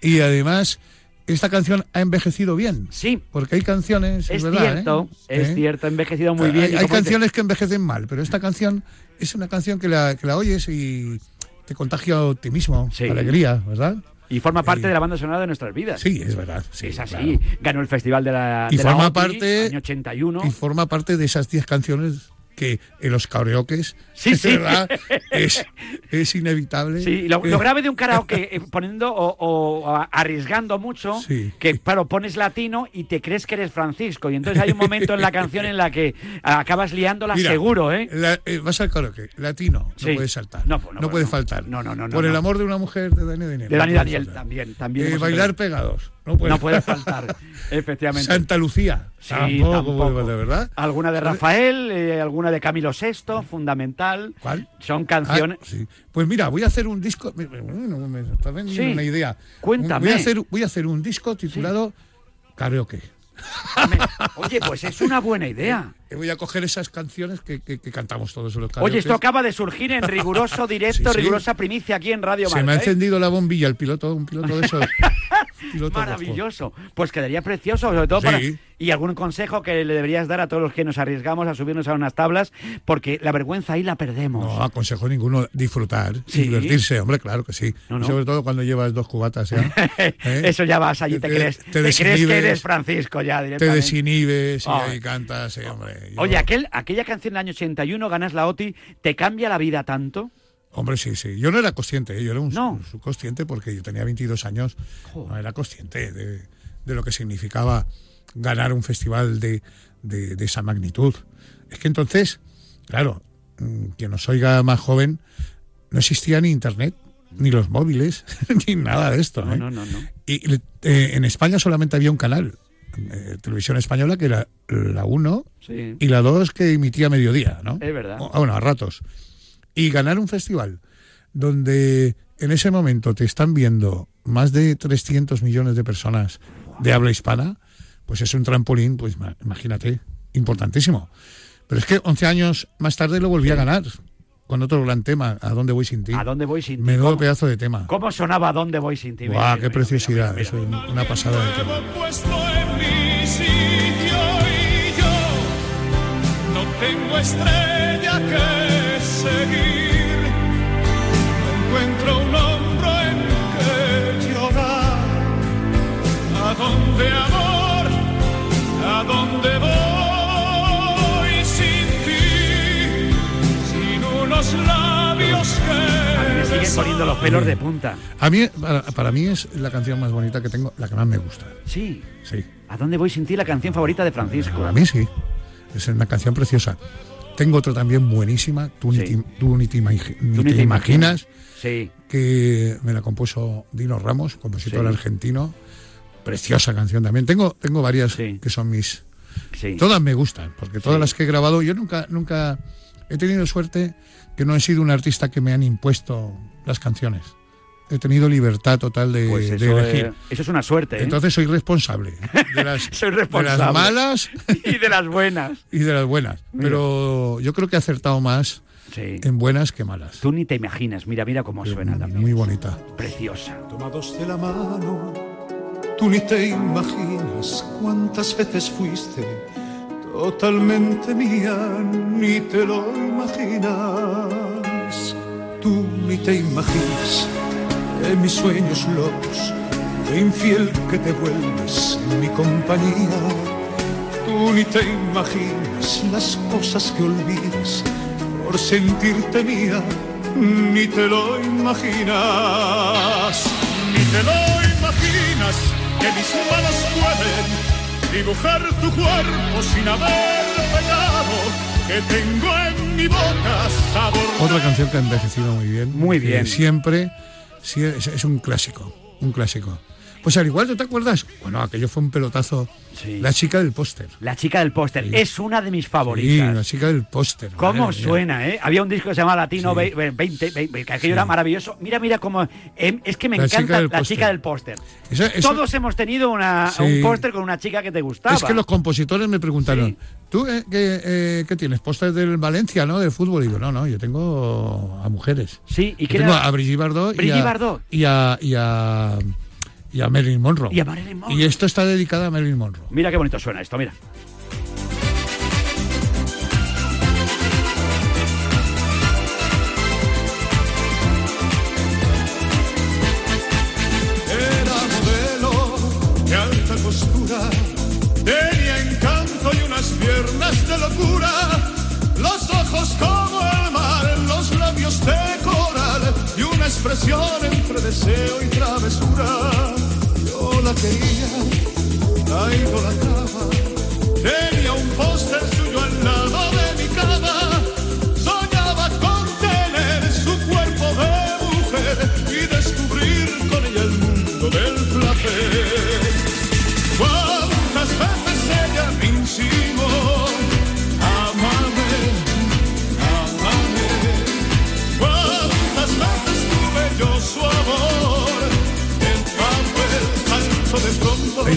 S19: y además esta canción ha envejecido bien.
S16: Sí.
S19: Porque hay canciones, es,
S16: Es
S19: verdad,
S16: cierto,
S19: ¿eh?
S16: es
S19: ¿Eh?
S16: cierto, ha envejecido muy bien.
S19: Hay,
S16: dices-
S19: canciones que envejecen mal, pero esta canción es una canción que la, que la oyes y te contagia optimismo, alegría, ¿verdad?
S16: Y forma parte de la banda sonora de nuestras vidas.
S19: Sí, es verdad. sí,
S16: es así.
S19: claro.
S16: Ganó el festival de la.
S19: Y
S16: de la
S19: forma
S16: OTI,
S19: parte-
S16: Año 81.
S19: Y forma parte de esas 10 canciones que en los karaokes,
S16: Sí, sí.
S19: ¿verdad? Es, es inevitable.
S16: Sí, lo, grave de un karaoke eh, poniendo o, arriesgando mucho,
S19: Sí.
S16: que claro, pones latino y te crees que eres Francisco. Y entonces hay un momento en la canción en la que acabas liándola
S19: Mira,
S16: seguro, ¿eh?
S19: la- eh, vas al karaoke, latino,
S16: Sí.
S19: no puede saltar.
S16: No,
S19: No,
S16: pues no,
S19: puede faltar.
S16: No, no, no,
S19: Por el amor de una mujer de Dani Daniel.
S16: De Dani Daniel
S19: faltar.
S16: también. también
S19: Eh, bailar pegados. No puede,
S16: No puede faltar, efectivamente.
S19: Santa Lucía.
S16: Sí,
S19: tampoco,
S16: tampoco.
S19: puede, verdad.
S16: Alguna de Rafael, eh, alguna de Camilo VI, fundamental.
S19: ¿Cuál?
S16: Son canciones.
S19: Ah, sí. Pues mira, voy a hacer un disco. Me, me- está vendiendo
S16: Sí.
S19: una idea.
S16: Cuéntame.
S19: Voy a hacer, voy a hacer un disco titulado Karaoke.
S16: Oye, pues es una buena idea.
S19: Y voy a coger esas canciones que, que- que cantamos todos en los karaokes.
S16: Oye, esto acaba de surgir en riguroso directo,
S19: Sí, sí.
S16: rigurosa primicia aquí en Radio
S19: Se
S16: Marca.
S19: me ha
S16: ¿eh?
S19: encendido la bombilla el piloto, un piloto de esos.
S16: Maravilloso. Pues quedaría precioso, sobre todo para. Y algún consejo que le deberías dar a todos los que nos arriesgamos a subirnos a unas tablas, porque la vergüenza ahí la perdemos.
S19: No aconsejo ninguno disfrutar,
S16: Sí.
S19: divertirse, hombre, claro que sí.
S16: No, no.
S19: Sobre todo cuando llevas dos cubatas ya. ¿eh?
S16: Eso ya vas allí, te, crees, te, crees que eres Francisco ya
S19: Te
S16: directamente.
S19: desinhibes y ahí cantas, sí, hombre. Yo-
S16: Oye, aquel, aquella canción del año 81, ganas la OTI, ¿te cambia la vida tanto?
S19: Hombre, sí, sí. Yo no era consciente, ¿eh? yo era un, subconsciente porque yo tenía 22 años. No era consciente de, de lo que significaba ganar un festival de, de- de esa magnitud. Es que entonces, claro, mm, quien nos oiga más joven, no existía ni internet, ni los móviles, ni nada de esto.
S16: No,
S19: ¿eh?
S16: no, no, no.
S19: Y eh, en España solamente había un canal, eh, televisión española, que era la 1
S16: Sí.
S19: y la 2 que emitía a mediodía, ¿no?
S16: Es verdad.
S19: O- bueno, a ratos. Y ganar un festival donde en ese momento te están viendo más de 300 millones de personas de habla hispana, pues es un trampolín, pues ma- imagínate, importantísimo. Pero es que 11 años más tarde lo volví a ganar con otro gran tema, ¿A dónde voy sin ti?
S16: ¿A dónde voy sin ti?
S19: Menudo
S16: ¿Cómo-
S19: pedazo de tema.
S16: ¿Cómo sonaba ¿A dónde voy sin ti?
S19: ¡Guau, qué
S16: mira,
S19: preciosidad!
S16: mira, mira,
S19: Es un- una pasada de tema.
S20: puesto en mi sitio y yo no tengo estrella que seguir. No encuentro un hombro en que llorar. ¿A dónde amor? ¿A dónde voy sin ti? Sin unos labios
S16: A
S20: que
S16: siguen poniendo los pelos de punta.
S19: A mí, para, para mí es la canción más bonita que tengo, la que más me gusta.
S16: Sí.
S19: Sí.
S16: ¿A dónde voy sin ti? La canción favorita de Francisco.
S19: Para mí sí. Es una canción preciosa. Tengo otra también buenísima, Tú, ni, te, tú ni te imagi- ni
S16: Tú ni
S19: te
S16: te
S19: imaginas,
S16: Sí.
S19: que me la compuso Dino Ramos, compositor
S16: Sí.
S19: argentino. Preciosa canción también. Tengo, tengo varias que son mis... Todas me gustan, porque todas las que he grabado, yo nunca, nunca he tenido suerte que no he sido un artista que me han impuesto las canciones. He tenido libertad total de,
S16: Pues
S19: de
S16: eso,
S19: elegir.
S16: eh, eso es una suerte. ¿eh?
S19: Entonces soy responsable de las,
S16: Soy
S19: de
S16: responsable.
S19: las malas
S16: y de las buenas.
S19: y de las buenas.
S16: Mira.
S19: Pero yo creo que he acertado más
S16: Sí.
S19: en buenas que malas.
S16: Tú ni te imaginas. Mira, mira cómo suena también.
S19: Muy bonita.
S16: Preciosa.
S18: Tomados de la mano, tú ni te imaginas cuántas veces fuiste totalmente mía, ni te lo imaginas. Tú ni te imaginas en mis sueños locos, de infiel que te vuelves en mi compañía. Tú ni te imaginas las cosas que olvidas por sentirte mía, ni te lo imaginas, ni te lo imaginas que mis manos pueden dibujar tu cuerpo sin haber pecado, que tengo en mi boca sabor.
S19: Otra canción que ha envejecido muy bien.
S16: Muy bien.
S19: Siempre sí, es, un clásico. Un clásico. Pues al igual, ¿tú te acuerdas? Bueno, aquello fue un pelotazo. La chica del póster.
S16: La chica del póster. Es una de mis
S19: Sí,
S16: favoritas.
S19: la chica del póster.
S16: ¿Cómo
S19: mía.
S16: suena, eh? Había un disco que se llamaba Latino
S19: Sí.
S16: 20, 20, que aquello
S19: Sí.
S16: era maravilloso. Mira, mira cómo... em, es que me
S19: La
S16: encanta la chica del póster. Todos hemos tenido una,
S19: Sí.
S16: un póster con una chica que te gustaba.
S19: Es que los compositores me preguntaron, ¿tú eh, qué, eh, qué tienes? ¿Póster del Valencia, no? Del fútbol. Y digo, no, no, yo tengo a mujeres.
S16: Sí, ¿y
S19: Yo
S16: quién
S19: tengo
S16: era?
S19: a Brigitte Bardot,
S16: Brigitte
S19: y, a,
S16: Bardot.
S19: y a y a y a Marilyn Monroe.
S16: Y a Marilyn Monroe.
S19: Y esto está dedicado a Marilyn Monroe.
S16: Mira qué bonito suena esto, mira.
S18: Era modelo de alta costura, tenía encanto y unas piernas de locura, los ojos como el mar, los labios de coral y una expresión entre deseo y travesura. La quería, la idolatraba,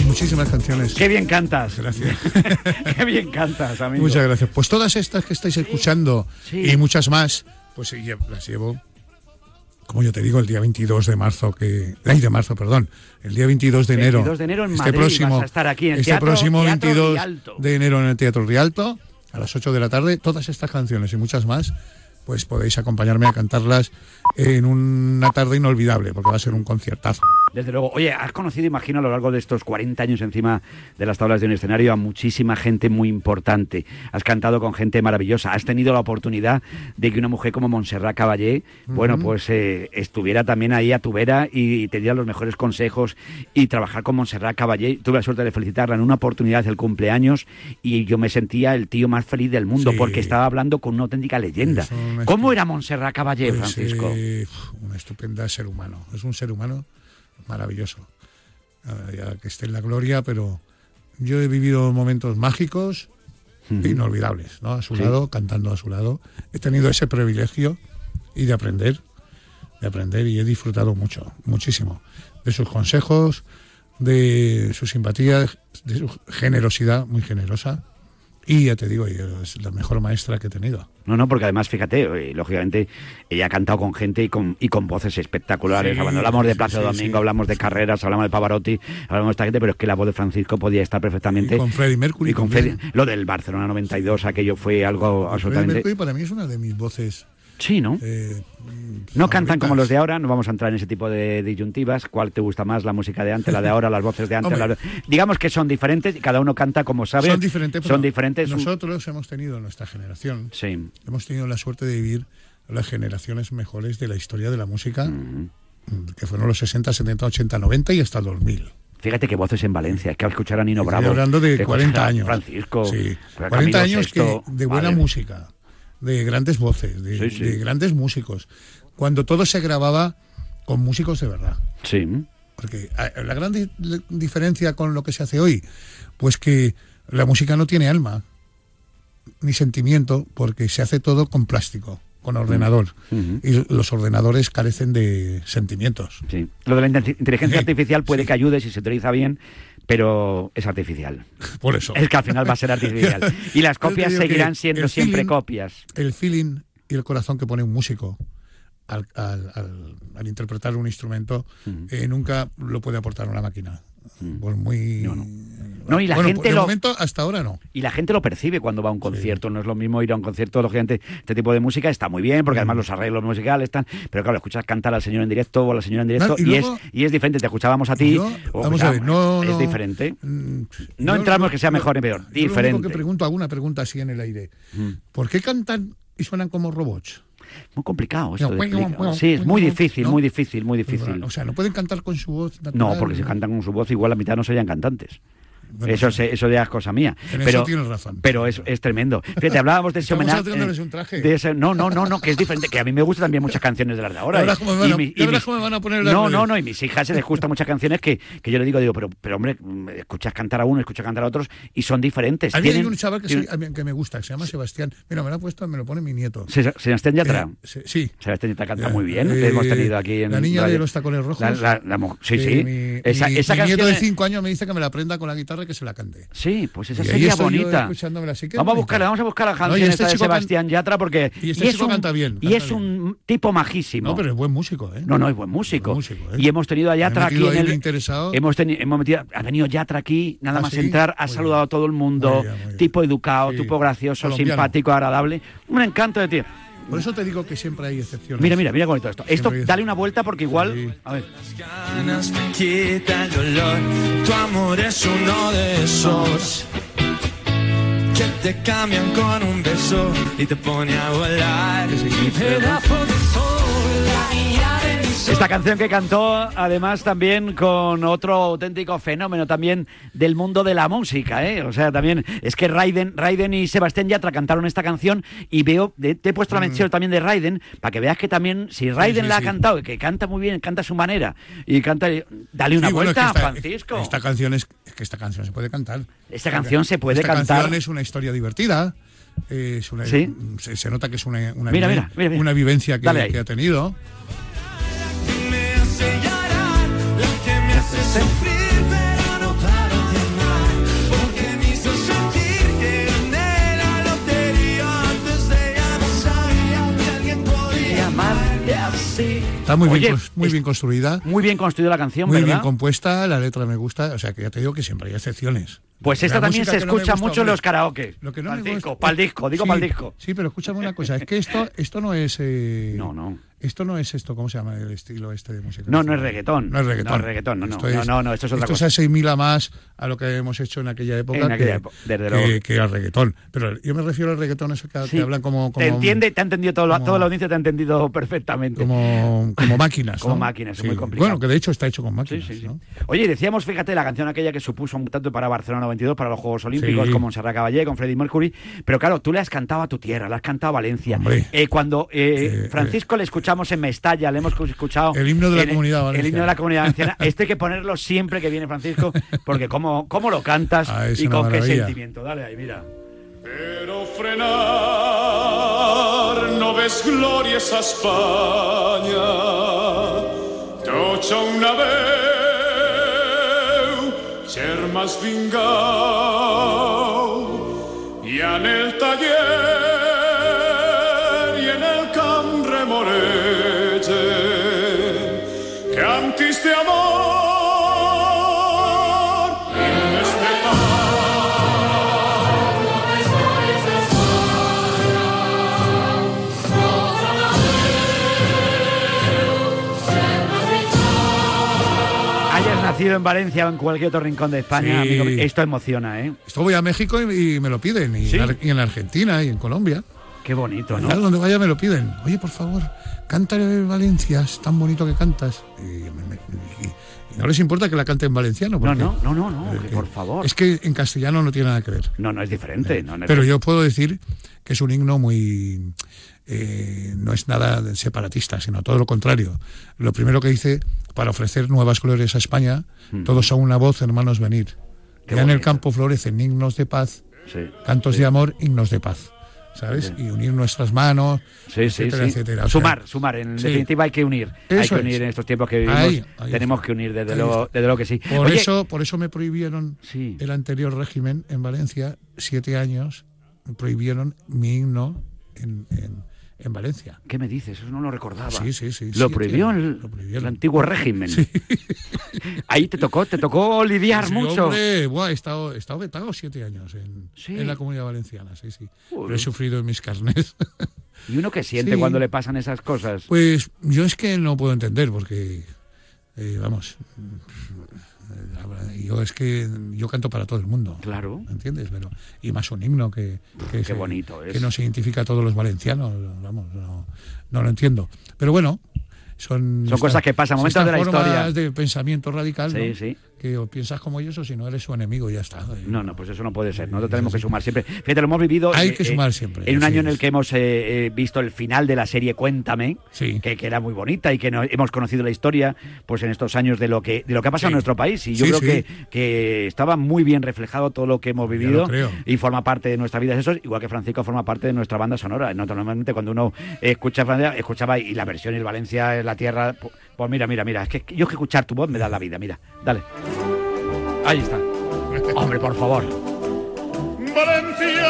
S19: muchísimas canciones.
S16: Qué bien cantas.
S19: Gracias.
S16: qué bien cantas, amigo.
S19: Muchas gracias. Pues todas estas que estáis escuchando
S16: sí.
S19: y muchas más, pues sí, las llevo, como yo te digo, el día 22 de marzo, que, ay, de marzo, perdón, el día 22 de enero.
S16: 22 de enero en
S19: este
S16: Madrid,
S19: próximo,
S16: vas a estar aquí en
S19: este
S16: Teatro-
S19: próximo
S16: Teatro
S19: 22
S16: Rialto.
S19: de enero en el Teatro Rialto, a las 8 de la tarde, todas estas canciones y muchas más, pues podéis acompañarme a cantarlas en una tarde inolvidable, porque va a ser un conciertazo.
S16: Desde luego. Oye, has conocido, imagino, a lo largo de estos 40 años encima de las tablas de un escenario a muchísima gente muy importante. Has cantado con gente maravillosa. Has tenido la oportunidad de que una mujer como Montserrat Caballé, bueno, pues eh, estuviera también ahí a tu vera y te diera los mejores consejos y trabajar con Montserrat Caballé. Tuve la suerte de felicitarla en una oportunidad del cumpleaños y yo me sentía el tío más feliz del mundo
S19: Sí.
S16: porque estaba hablando con una auténtica leyenda. ¿Cómo era Montserrat Caballé,
S19: Pues,
S16: Francisco?
S19: eh, una estupenda ser humano. Es un ser humano maravilloso. Ah, ya que esté en la gloria, pero yo he vivido momentos mágicos e inolvidables, ¿no? A su
S16: Sí.
S19: lado, cantando a su lado. He tenido ese privilegio y de aprender, de aprender y he disfrutado mucho, muchísimo de sus consejos, de su simpatía, de su generosidad, muy generosa. Y ya te digo, es la mejor maestra que he tenido.
S16: No, no, porque además, fíjate, eh, lógicamente, ella ha cantado con gente y con, y con voces espectaculares.
S19: Sí,
S16: Cuando hablamos de Plaza
S19: sí,
S16: Domingo,
S19: sí.
S16: hablamos de carreras, hablamos de Pavarotti, hablamos de esta gente, pero es que la voz de Francisco podía estar perfectamente.
S19: Y con Freddie Mercury
S16: Y con. Freddie- Lo del Barcelona 92, aquello fue algo
S19: Freddie
S16: absolutamente.
S19: Mercury para mí es una de mis voces.
S16: Sí, ¿no?
S19: eh,
S16: No cantan como los de ahora, no vamos a entrar en ese tipo de disyuntivas. ¿Cuál te gusta más? La música de antes, la de ahora, las voces de antes. Las- Digamos que son diferentes y cada uno canta como sabe.
S19: Son diferentes. pero
S16: Son diferentes.
S19: Nosotros hemos tenido en nuestra generación.
S16: Sí.
S19: Hemos tenido la suerte de vivir las generaciones mejores de la historia de la música, que fueron los 60, 70, 80, 90 y hasta el 2000.
S16: Fíjate qué voces en Valencia, es que escuchar a Nino
S19: Estoy
S16: Bravo.
S19: hablando de
S16: que
S19: 40
S16: escuchar a
S19: años.
S16: Francisco.
S19: Sí,
S16: a
S19: 40
S16: Camilo
S19: años que, de buena música, de grandes voces, de,
S16: Sí, sí.
S19: de grandes músicos. Cuando todo se grababa con músicos de verdad.
S16: Sí.
S19: Porque la gran di- diferencia con lo que se hace hoy, pues que la música no tiene alma ni sentimiento porque se hace todo con plástico, con ordenador. Y los ordenadores carecen de sentimientos.
S16: Sí. Lo de la inte- inteligencia artificial puede que ayude si se utiliza bien, pero es artificial.
S19: Por eso.
S16: Es que al final va a ser artificial. Y las copias seguirán siendo siempre
S19: feeling-
S16: copias.
S19: El feeling y el corazón que pone un músico al, al- al- al interpretar un instrumento eh, nunca lo puede aportar una máquina. Por muy.
S16: No, y la
S19: Bueno,
S16: gente
S19: de
S16: lo-
S19: momento hasta ahora no.
S16: Y la gente lo percibe cuando va a un concierto. No es lo mismo ir a un concierto, lógicamente, este tipo de música está muy bien, porque además los arreglos musicales están. Pero claro, escuchas cantar al señor en directo o a la señora en directo
S19: No, y
S16: y,
S19: luego-
S16: es, y es diferente. Te escuchábamos a ti.
S19: Yo-
S16: o
S19: vamos a ver, no,
S16: es
S19: no,
S16: diferente.
S19: mm,
S16: No entramos que sea mejor ni peor.
S19: yo Lo único
S16: Diferente.
S19: que pregunto, alguna pregunta así en el aire. ¿Por qué cantan y suenan como robots?
S16: Muy complicado esto. de
S19: No,
S16: explicar. Sí, es muy difícil,
S19: ¿no?
S16: muy difícil, muy difícil.
S19: O sea, no pueden cantar con su voz natural.
S16: No, porque si cantan con su voz, igual la mitad no serían cantantes.
S19: Bueno,
S16: eso, se- eso ya es cosa mía.
S19: En
S16: pero,
S19: eso tienes razón.
S16: Pero es, es tremendo. Fíjate, hablábamos de ese homenaje.
S19: haciéndoles
S16: eh,
S19: un traje.
S16: de ese- no, no, no, no, que es diferente. Que a mí me gustan también muchas canciones de las de ahora.
S19: Cómo me me van a poner
S16: No, no, no, y mis hijas se les gustan muchas canciones que, que yo le digo, digo, pero, pero hombre, mm, escuchas cantar a uno, escuchas cantar a otros y son diferentes.
S19: A mí hay un chaval que, sí, que me gusta, que se llama Sebastián. Mira, me lo ha puesto, me lo pone mi nieto.
S16: Se- Sebastián Yatra.
S19: Eh, se- sí.
S16: Sebastián Yatra canta
S19: Ya,
S16: muy bien.
S19: eh,
S16: hemos tenido aquí en
S19: La niña de los tacones rojos.
S16: La- la- la mu- sí,
S19: que
S16: sí.
S19: Mi,
S16: esa
S19: mi-
S16: esa
S19: mi
S16: canción
S19: nieto de
S16: es-
S19: 5 años me dice que me la aprenda con la guitarra y que se la cante.
S16: Sí, pues esa
S19: Y
S16: sería bonita.
S19: así
S16: Vamos a buscarla, vamos a buscar la
S19: No, y
S16: canción
S19: este
S16: esta de
S19: chico can-
S16: Sebastián Yatra porque
S19: y este chico
S16: un,
S19: canta bien,
S16: y
S19: canta
S16: es un tipo majísimo.
S19: No, pero es buen músico, ¿eh?
S16: No, no, es buen músico.
S19: Buen músico, ¿eh?
S16: Y hemos tenido a Yatra aquí en el.
S19: de interesado.
S16: Hemos, teni- hemos metido, ha venido Yatra aquí, nada
S19: ¿Ah,
S16: más
S19: sí?
S16: entrar, ha
S19: Muy
S16: saludado a todo el mundo,
S19: Muy bien, muy bien.
S16: tipo educado, tipo gracioso,
S19: Colombiano.
S16: simpático, agradable. Un encanto de tío.
S19: Por eso te digo que siempre hay excepciones.
S16: Mira, mira, mira todo esto. Esto,
S19: Siempre hay
S16: dale una vuelta porque igual. A ver.
S15: ganas me quita el dolor. Tu amor es uno de esos que te cambian con un beso y te pone a volar. Mi pedazo
S16: Esta canción que cantó además también con otro auténtico fenómeno también del mundo de la música, ¿eh? O sea, también es que Raiden, Raiden y Sebastián Yatra cantaron esta canción y veo, de- te he puesto la mención también de Raiden para que veas que también si Raiden
S19: Mm. sí,
S16: la ha
S19: sí.
S16: cantado y que canta muy bien, canta a su manera y canta, dale una
S19: Sí, bueno, es
S16: vuelta,
S19: que esta-
S16: Francisco.
S19: Esta canción es, es que esta canción se puede cantar.
S16: Esta canción se puede
S19: esta
S16: cantar.
S19: canción es una historia divertida. eh, Es se, se nota que es una, una,
S16: Mira, mira, mira,
S19: una vivencia que ha tenido. Está muy,
S16: Oye,
S19: bien, muy bien construida.
S16: Muy bien construida la canción,
S19: Muy
S16: ¿verdad?
S19: bien compuesta, la letra me gusta. O sea, que ya te digo que siempre hay excepciones.
S16: Pues esta
S19: La
S16: también se
S19: no
S16: escucha
S19: gusta,
S16: mucho en los karaoke.
S19: Lo que no
S16: Pa'l disco, pa'l disco, digo
S19: sí,
S16: pa'l disco.
S19: Sí, pero escúchame una cosa, es que esto, esto no es... eh,
S16: No, no.
S19: Esto no es esto, ¿cómo se llama el estilo este de música?
S16: No, no es reggaetón.
S19: No es reggaetón.
S16: No es reggaetón, no, no.
S19: Esto
S16: No,
S19: es-
S16: no, no, esto es otra
S19: esto
S16: cosa.
S19: se asimila más a lo que hemos hecho en aquella época,
S16: En aquella
S19: que,
S16: época, desde
S19: que-
S16: luego.
S19: que al reggaetón. Pero yo me refiero al reggaetón ese que,
S16: Sí.
S19: hablan como, como
S16: Te entiende, te ha entendido todo, lo-
S19: como-
S16: toda la audiencia te ha entendido perfectamente.
S19: como, como máquinas.
S16: Como máquinas, es muy complicado.
S19: Bueno, que de hecho está hecho con máquinas.
S16: Sí. Oye, decíamos, fíjate, la canción aquella que supuso un tanto para Barcelona 92, para los Juegos Olímpicos, con Montserrat Caballé, con Freddie Mercury. Pero claro, tú le has cantado a tu tierra, le has cantado a Valencia. Eh, cuando eh, Francisco le escuchamos en Mestalla, le hemos escuchado.
S19: El himno de la
S16: en-
S19: comunidad
S16: El
S19: valenciana.
S16: himno de la comunidad valenciana. Este hay que ponerlo siempre que viene Francisco, porque cómo, cómo lo cantas
S19: Ah,
S16: y con qué
S19: maravilla.
S16: sentimiento. Dale ahí, mira.
S20: Pero frenar no ves glorias a Espanya Tots a una veu germans vingau i en el taller de amor de
S16: Hayas nacido en Valencia o en cualquier otro rincón de España,
S19: Sí.
S16: amigo, esto emociona, ¿eh?
S19: Esto voy a México y, y me lo piden. Y,
S16: ¿Sí?
S19: en Ar- y en Argentina y en Colombia.
S16: Qué bonito, ¿no?
S19: Allá donde vaya me lo piden. Oye, por favor, cántale Valencia, es tan bonito que cantas. Y, y- y no les importa que la cante en valenciano.
S16: No,
S19: porque-
S16: no, no, no, no, que
S19: porque
S16: por favor.
S19: Es que en castellano no tiene nada que ver.
S16: No, no es diferente. No, no es
S19: Pero yo puedo decir que es un himno muy... eh, no es nada separatista, sino todo lo contrario. Lo primero que dice, para ofrecer nuevas glorias a España, todos a una voz, hermanos, venir.
S16: Qué
S19: ya en el campo florecen himnos de paz,
S16: Sí,
S19: cantos
S16: sí.
S19: de amor, himnos de paz. ¿Sabes? Y unir nuestras manos,
S16: Sí,
S19: etcétera,
S16: sí.
S19: etcétera. O sea,
S16: Sumar, sumar. En definitiva hay que unir. hay que unir
S19: es.
S16: en estos tiempos que vivimos.
S19: Ahí, ahí
S16: tenemos
S19: está.
S16: que unir, desde luego, desde luego que sí.
S19: Por
S16: Oye,
S19: eso, por eso me prohibieron el anterior régimen en Valencia, siete años, me prohibieron mi himno en, en- en Valencia.
S16: ¿Qué me dices? Eso no lo recordaba.
S19: Sí, sí, sí.
S16: Lo
S19: siete
S16: prohibió el, el antiguo régimen. Ahí te tocó, te tocó lidiar
S19: Sí,
S16: mucho.
S19: hombre, buah, he, estado, he estado vetado siete años en, en la comunidad valenciana, sí, sí.
S16: Uy.
S19: Lo he sufrido en mis carnes.
S16: ¿Y uno que siente
S19: Sí.
S16: cuando le pasan esas cosas?
S19: Pues yo es que no puedo entender, porque, eh, vamos, yo es que yo canto para todo el mundo.
S16: Claro.
S19: ¿Entiendes? Pero, y más un himno que, que,
S16: Qué
S19: se-
S16: bonito es.
S19: que nos identifica a todos los valencianos, vamos, no, no lo entiendo. Pero bueno, son...
S16: Son cosas que pasan, momentos de la historia.
S19: de pensamiento radical,
S16: Sí,
S19: ¿no?
S16: sí.
S19: Que o piensas como ellos o si no eres su enemigo ya está.
S16: No, no, pues eso no puede ser. Nosotros tenemos que sumar siempre. Fíjate, lo hemos vivido.
S19: Hay
S16: eh,
S19: que
S16: eh,
S19: sumar siempre,
S16: En un año en el que hemos eh, eh, visto el final de la serie Cuéntame, que, que era muy bonita y que no- hemos conocido la historia, pues en estos años de lo que de lo que ha pasado
S19: Sí.
S16: en nuestro país. Y yo
S19: Sí,
S16: creo
S19: sí.
S16: que, que estaba muy bien reflejado todo lo que hemos vivido y forma parte de nuestra vida. Eso es igual que Francisco forma parte de nuestra banda sonora. No, Normalmente cuando uno escucha Francia, escuchaba y la versión y el Valencia en la tierra, pues, mira, mira, mira, es que yo que escuchar tu voz me da la vida, mira, dale. Ahí está. Hombre, por favor.
S20: Valencia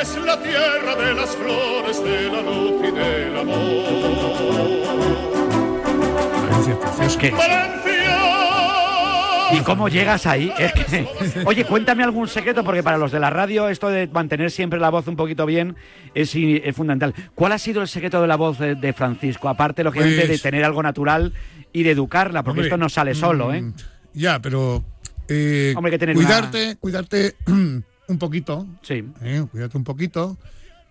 S20: es la tierra de las flores, de la luz y del amor.
S16: ¿Qué? ¿Y cómo llegas ahí? Es que, oye, cuéntame algún secreto, porque para los de la radio esto de mantener siempre la voz un poquito bien es, fundamental. ¿Cuál ha sido el secreto de la voz de, de Francisco? Aparte, lógicamente,
S19: Pues-
S16: de tener algo natural y de educarla, porque
S19: Hombre,
S16: esto no sale solo, ¿eh?
S19: mm, Ya, pero eh,
S16: Hombre, que tener
S19: cuidarte, cuidarte un poquito.
S16: Sí.
S19: eh, cuídate un poquito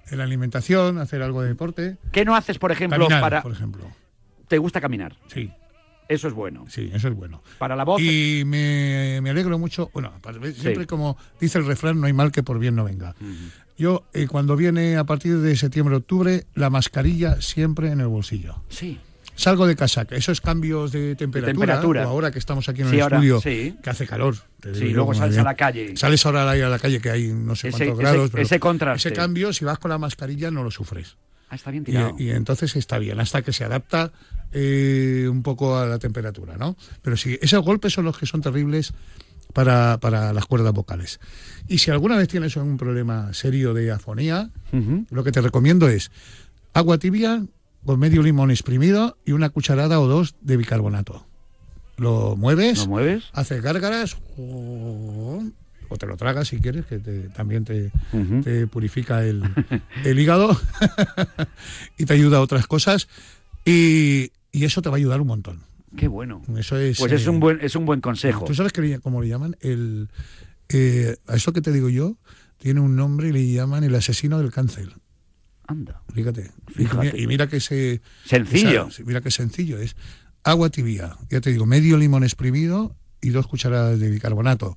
S19: en la alimentación, hacer algo de deporte.
S16: ¿Qué no haces, por ejemplo,
S19: Caminar,
S16: para...
S19: por ejemplo.
S16: ¿Te gusta caminar?
S19: Sí.
S16: Eso es bueno.
S19: Sí, eso es bueno.
S16: Para la voz...
S19: Y me, me alegro mucho. Bueno, siempre como dice el refrán, no hay mal que por bien no venga. Yo, eh, cuando viene a partir de septiembre-octubre, la mascarilla siempre en el bolsillo.
S16: Sí.
S19: Salgo de casa, esos cambios de temperatura,
S16: temperatura.
S19: o ahora que estamos aquí en
S16: Sí,
S19: el
S16: ahora,
S19: estudio,
S16: sí.
S19: que hace calor. te
S16: Sí, luego sales a la calle.
S19: Sales ahora a ir a la calle, que hay no sé
S16: Ese-
S19: cuántos
S16: ese-
S19: grados. pero
S16: ese contraste.
S19: Ese cambio, si vas con la mascarilla, no lo sufres.
S16: Ah, está bien
S19: Y,
S16: tirado.
S19: y entonces está bien, hasta que se adapta eh, un poco a la temperatura, ¿no? Pero sí, esos golpes son los que son terribles para, para las cuerdas vocales. Y si alguna vez tienes un problema serio de afonía, lo que te recomiendo es agua tibia con medio limón exprimido y una cucharada o dos de bicarbonato. Lo mueves,
S16: ¿Lo mueves?
S19: haces gárgaras, o te lo tragas si quieres, que te- también te, purifica el, el hígado y te ayuda a otras cosas. Y, y eso te va a ayudar un montón.
S16: Qué bueno.
S19: Eso es,
S16: Pues es
S19: eh,
S16: un buen, es un buen consejo.
S19: ¿Tú sabes que le- cómo le llaman? El, eh, a eso que te digo yo, tiene un nombre y le llaman el asesino del cáncer.
S16: Anda.
S19: Fíjate.
S16: Fíjate.
S19: Y, mira, y mira que se...
S16: Sencillo.
S19: esa- mira que sencillo es. Agua tibia, ya te digo, medio limón exprimido y dos cucharadas de bicarbonato.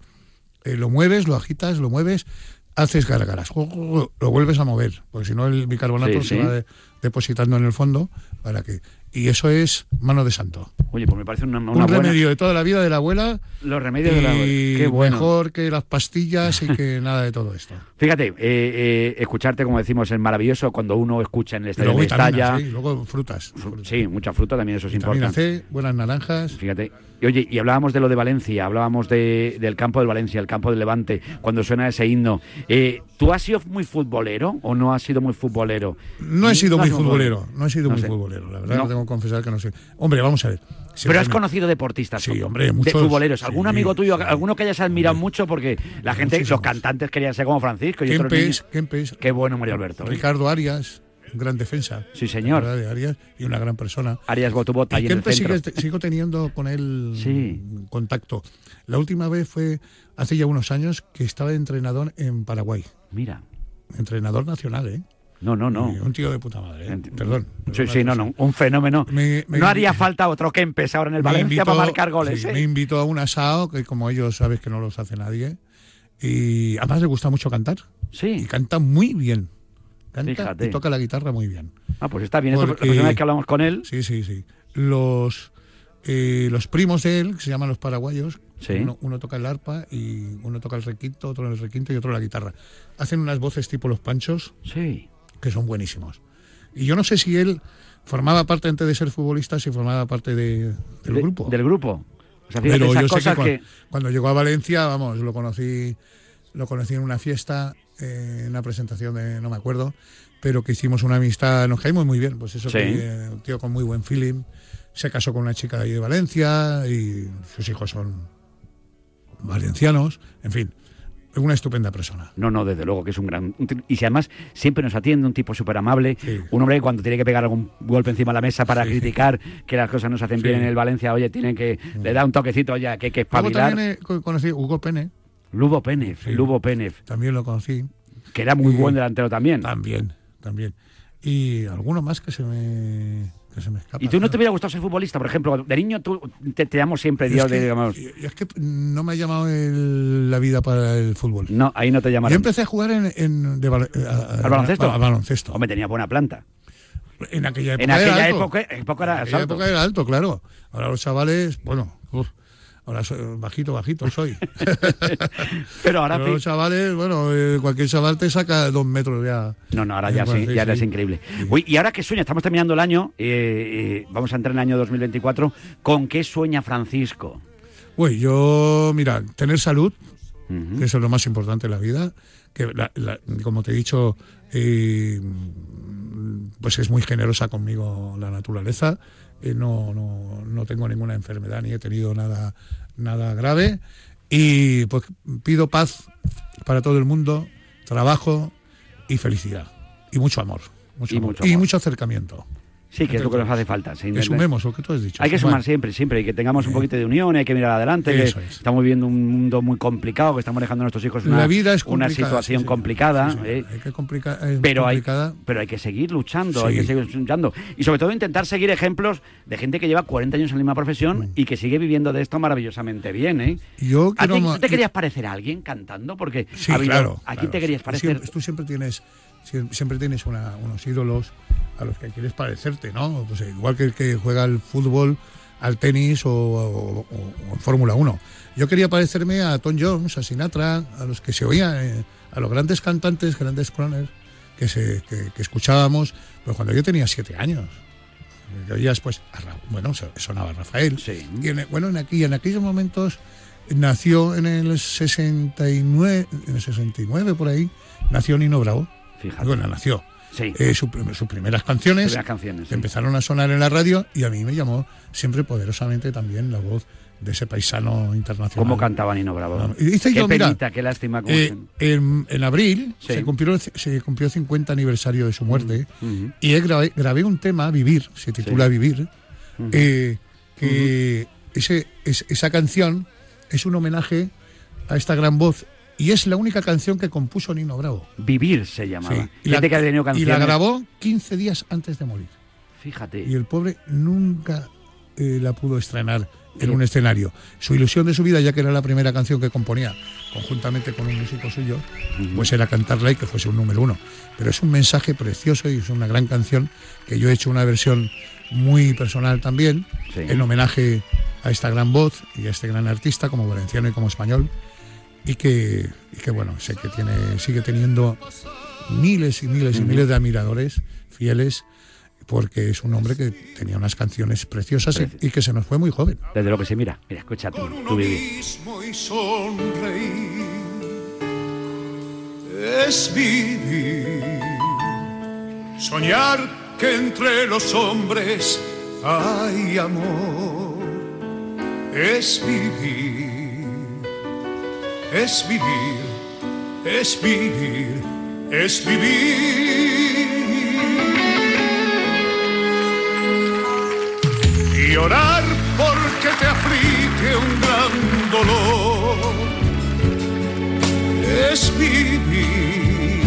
S19: Eh, lo mueves, lo agitas, lo mueves, haces gárgaras, lo vuelves a mover, porque si no el bicarbonato
S16: Sí,
S19: se
S16: sí.
S19: va de- depositando en el fondo para que y eso es mano de santo.
S16: Oye, pues me parece una, una
S19: un
S16: buena...
S19: remedio de toda la vida de la abuela
S16: Los remedios de la abuela. Qué bueno.
S19: mejor que las pastillas y que nada de todo esto.
S16: Fíjate, eh, eh, escucharte, como decimos, es maravilloso cuando uno escucha en el estadio
S19: luego
S16: de Estalla.
S19: y luego frutas.
S16: Sí, mucha fruta también, eso es
S19: Vitamina
S16: importante.
S19: C, buenas naranjas.
S16: Fíjate. Y oye, y hablábamos de lo de Valencia, hablábamos de, del campo del Valencia, el campo del Levante, cuando suena ese himno. Eh, ¿Tú has sido muy futbolero o no has sido muy futbolero?
S19: No he sido muy futbolero, no he sido
S16: No
S19: muy
S16: sé.
S19: futbolero, la verdad,
S16: No.
S19: tengo que confesar que no sé. Hombre, vamos a ver.
S16: Pero has
S19: me-
S16: conocido deportistas.
S19: Sí, hombre,
S16: De
S19: muchos,
S16: futboleros. ¿Algún
S19: sí,
S16: amigo tuyo, alguno que hayas admirado mucho? Porque la gente, los cantantes querían ser como Francisco y otros
S19: Kempes,
S16: niños.
S19: Kempes,
S16: Qué bueno, María Alberto.
S19: Ricardo Arias, gran defensa.
S16: Sí, señor.
S19: la verdad, de Arias, y una gran persona.
S16: Arias Gotubota
S19: Y Kempes sigue- sigo teniendo con él
S16: Sí.
S19: contacto. La última vez fue hace ya unos años que estaba de entrenador en Paraguay.
S16: Mira.
S19: Entrenador nacional, ¿eh?
S16: No, no, no.
S19: Un tío de puta madre, ¿eh? Perdón.
S16: Sí, sí, no, no, un fenómeno.
S19: Me- me-
S16: no haría falta otro Kempes ahora en el Valencia para marcar goles.
S19: sí,
S16: ¿eh?
S19: Me invitó a un asado, que como ellos sabes que no los hace nadie. Y además le gusta mucho cantar.
S16: Sí.
S19: Y canta muy bien. Canta
S16: Fíjate.
S19: y toca la guitarra muy bien.
S16: Ah, pues está bien. Esto,
S19: Porque-
S16: la primera vez que hablamos con él.
S19: Sí, sí, sí. Los, eh, los primos de él, que se llaman los paraguayos,
S16: Sí.
S19: uno, uno toca el arpa y uno toca el requinto, otro el requinto y otro la guitarra. Hacen unas voces tipo los panchos,
S16: Sí.
S19: Que son buenísimos. Y yo no sé si él formaba parte antes de ser futbolista, si formaba parte de- del
S16: De-
S19: grupo.
S16: Del grupo. O sea, fíjate,
S19: Pero yo sé que, cuando llegó a Valencia, vamos, lo conocí, lo conocí en una fiesta, eh, en una presentación de, no me acuerdo, pero que hicimos una amistad, nos caímos muy bien, pues eso,
S16: Sí.
S19: que, eh, un tío con muy buen feeling, se casó con una chica de ahí de Valencia y sus hijos son valencianos, en fin, una estupenda persona.
S16: No, no, desde luego que es un gran. Y si además siempre nos atiende, un tipo súper amable, un hombre que cuando tiene que pegar algún golpe encima de la mesa para criticar que las cosas no se hacen bien en el Valencia, oye, tienen que. Le da un toquecito, oye, que hay que
S19: Luego
S16: espabilar.
S19: también he co- conocí Hugo Pene,
S16: Lubo Pénez,
S19: Sí.
S16: Lubo Pénez,
S19: también lo conocí.
S16: que era muy
S19: Y-
S16: buen delantero también.
S19: También, también. Y alguno más que se me, que se me escapa.
S16: ¿Y tú no te hubiera gustado ser futbolista? Por ejemplo, de niño tú te, te llamo siempre Dios
S19: es, que,
S16: de, digamos,
S19: y es que no me ha llamado el- la vida para el fútbol.
S16: No, ahí no te
S19: Yo
S16: llamaron.
S19: empecé a jugar en, en- de bal- a-
S16: ¿Al baloncesto?
S19: a- a baloncesto.
S16: Hombre, tenía buena planta.
S19: En aquella época
S16: En aquella
S19: era alto.
S16: época, época era
S19: En aquella época era alto, claro. Ahora los chavales, bueno, uf, ahora soy bajito, bajito soy.
S16: Pero ahora
S19: Pero los chavales, bueno, eh, cualquier chaval te saca dos metros ya.
S16: No, no, ahora ya,
S19: Eh,
S16: sí,
S19: sí,
S16: ya
S19: sí.
S16: es increíble. Uy, y ahora qué sueña, estamos terminando el año, eh, eh, vamos a entrar en el año 2024. ¿Con qué sueña Francisco?
S19: Uy, yo, mira, tener salud, que eso es lo más importante en la vida, que la- la- como te he dicho, pues es muy generosa conmigo la naturaleza. Eh, no, no, no tengo ninguna enfermedad ni he tenido nada, nada grave. Y pues pido paz para todo el mundo, trabajo y felicidad. Y mucho amor. Mucho
S16: Y
S19: amor.
S16: mucho
S19: y
S16: amor.
S19: mucho acercamiento.
S16: Sí, que es lo que nos hace falta.
S19: Que sumemos lo que tú has dicho.
S16: Hay que
S19: sumar.
S16: siempre, siempre, y que tengamos un poquito de unión, hay que mirar adelante. que
S19: es.
S16: Estamos viviendo un mundo muy complicado, que estamos dejando a nuestros hijos una,
S19: La vida es
S16: una situación
S19: sí,
S16: complicada.
S19: Sí, sí.
S16: ¿eh?
S19: Hay que complicar, es
S16: pero hay, pero hay que seguir luchando, hay que seguir luchando. Y sobre todo intentar seguir ejemplos de gente que lleva 40 años en la misma profesión y que sigue viviendo de esto maravillosamente bien. ¿eh?
S19: Yo
S16: ¿A ti tú te querías parecer a alguien cantando? Porque
S19: Sí,
S16: ha habido-
S19: claro.
S16: ¿a quién
S19: claro.
S16: te querías parecer?
S19: Siempre, tú siempre tienes, siempre tienes una- unos ídolos a los que quieres parecerte, ¿no? Pues, igual que el que juega al fútbol, al tenis o, o- o- o en Fórmula 1. Yo quería parecerme a Tom Jones, a Sinatra, a los que se oían, eh, a los grandes cantantes, grandes crooners que, se, que, que escuchábamos pues cuando yo tenía siete años. Que oías, pues, a Ra- bueno, so- sonaba Rafael. Y en, bueno, en, aquí, en aquellos momentos nació en el 69, en el 69 por ahí, nació Nino Bravo.
S16: Fíjate.
S19: Bueno, nació.
S16: Sí.
S19: Eh, su sus primeras canciones,
S16: Primeras canciones, sí.
S19: empezaron a sonar en la radio y a mí me llamó siempre poderosamente también la voz de ese paisano internacional.
S16: ¿Cómo cantaba Nino Bravo?
S19: Dice
S16: qué
S19: yo, mira,
S16: penita, qué lástima.
S19: eh, en, en abril
S16: Sí.
S19: se, cumplió, se cumplió 50 aniversario de su muerte
S16: Ujú.
S19: y he grabé, grabé un tema, Vivir, se titula. Vivir, eh, que ese, es- esa canción es un homenaje a esta gran voz y es la única canción que compuso Nino Bravo.
S16: Vivir se llamaba.
S19: Sí. Y, la,
S16: que
S19: y grabó 15 días antes de morir.
S16: Fíjate.
S19: Y el pobre nunca eh, la pudo estrenar en un escenario. Su ilusión de su vida, ya que era la primera canción que componía conjuntamente con un músico suyo, pues era cantarla y que fuese un número uno. Pero es un mensaje precioso y es una gran canción que yo he hecho una versión muy personal también,
S16: Sí.
S19: en homenaje a esta gran voz y a este gran artista como valenciano y como español y que, y que bueno, sé que tiene, sigue teniendo miles y miles y miles de admiradores fieles porque es un hombre que tenía unas canciones preciosas y, y que se nos fue muy joven.
S16: Desde lo que se mira. Mira, escucha tú, tú vivir.
S18: mismo y sonreír es vivir. Soñar que entre los hombres hay amor es vivir. Es vivir, es vivir, es vivir. Y orar porque te aflige un gran dolor es vivir,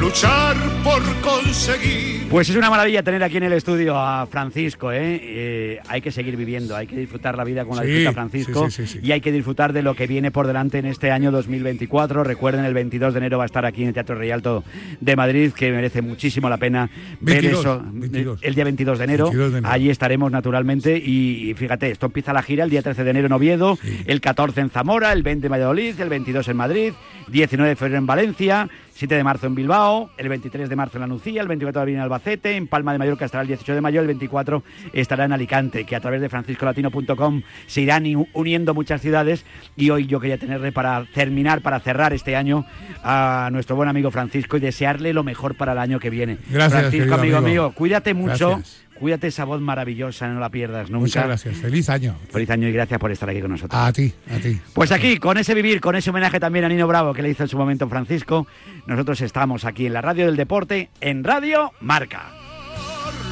S18: luchar por conseguir.
S16: Pues es una maravilla tener aquí en el estudio a Francisco, ¿eh? Eh, hay que seguir viviendo, hay que disfrutar la vida con la
S19: Sí,
S16: disfruta Francisco
S19: sí, sí,
S16: y hay que disfrutar de lo que viene por delante en este año 2024. Recuerden, el 22 de enero va a estar aquí en el Teatro Rialto de Madrid, que merece muchísimo la pena ver
S19: 22,
S16: eso.
S19: 22.
S16: El día 22 de enero,
S19: 22 de enero.
S16: allí estaremos naturalmente y, y fíjate, esto empieza la gira el día 13 de enero en Oviedo, el 14 en Zamora, el 20 en Valladolid, el 22 en Madrid, 19 de febrero en Valencia, 7 de marzo en Bilbao, el 23 de marzo en La Nucía, el 24 de abril en Albacete, en Palma de Mallorca estará el 18 de mayo, el 24 estará en Alicante, que a través de franciscolatino.com se irán uniendo muchas ciudades y hoy yo quería tenerle para terminar, para cerrar este año a nuestro buen amigo Francisco y desearle lo mejor para el año que viene.
S19: Gracias,
S16: Francisco, amigo,
S19: amigo.
S16: mío, cuídate mucho.
S19: Gracias.
S16: Cuídate esa voz maravillosa, no la pierdas nunca.
S19: Muchas gracias. Feliz año.
S16: Feliz año y gracias por estar aquí con nosotros.
S19: A ti, a ti.
S16: Pues aquí, con ese vivir, con ese homenaje también a Nino Bravo que le hizo en su momento Francisco, nosotros estamos aquí en la radio del deporte, en Radio Marca.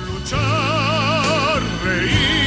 S18: luchar, reír,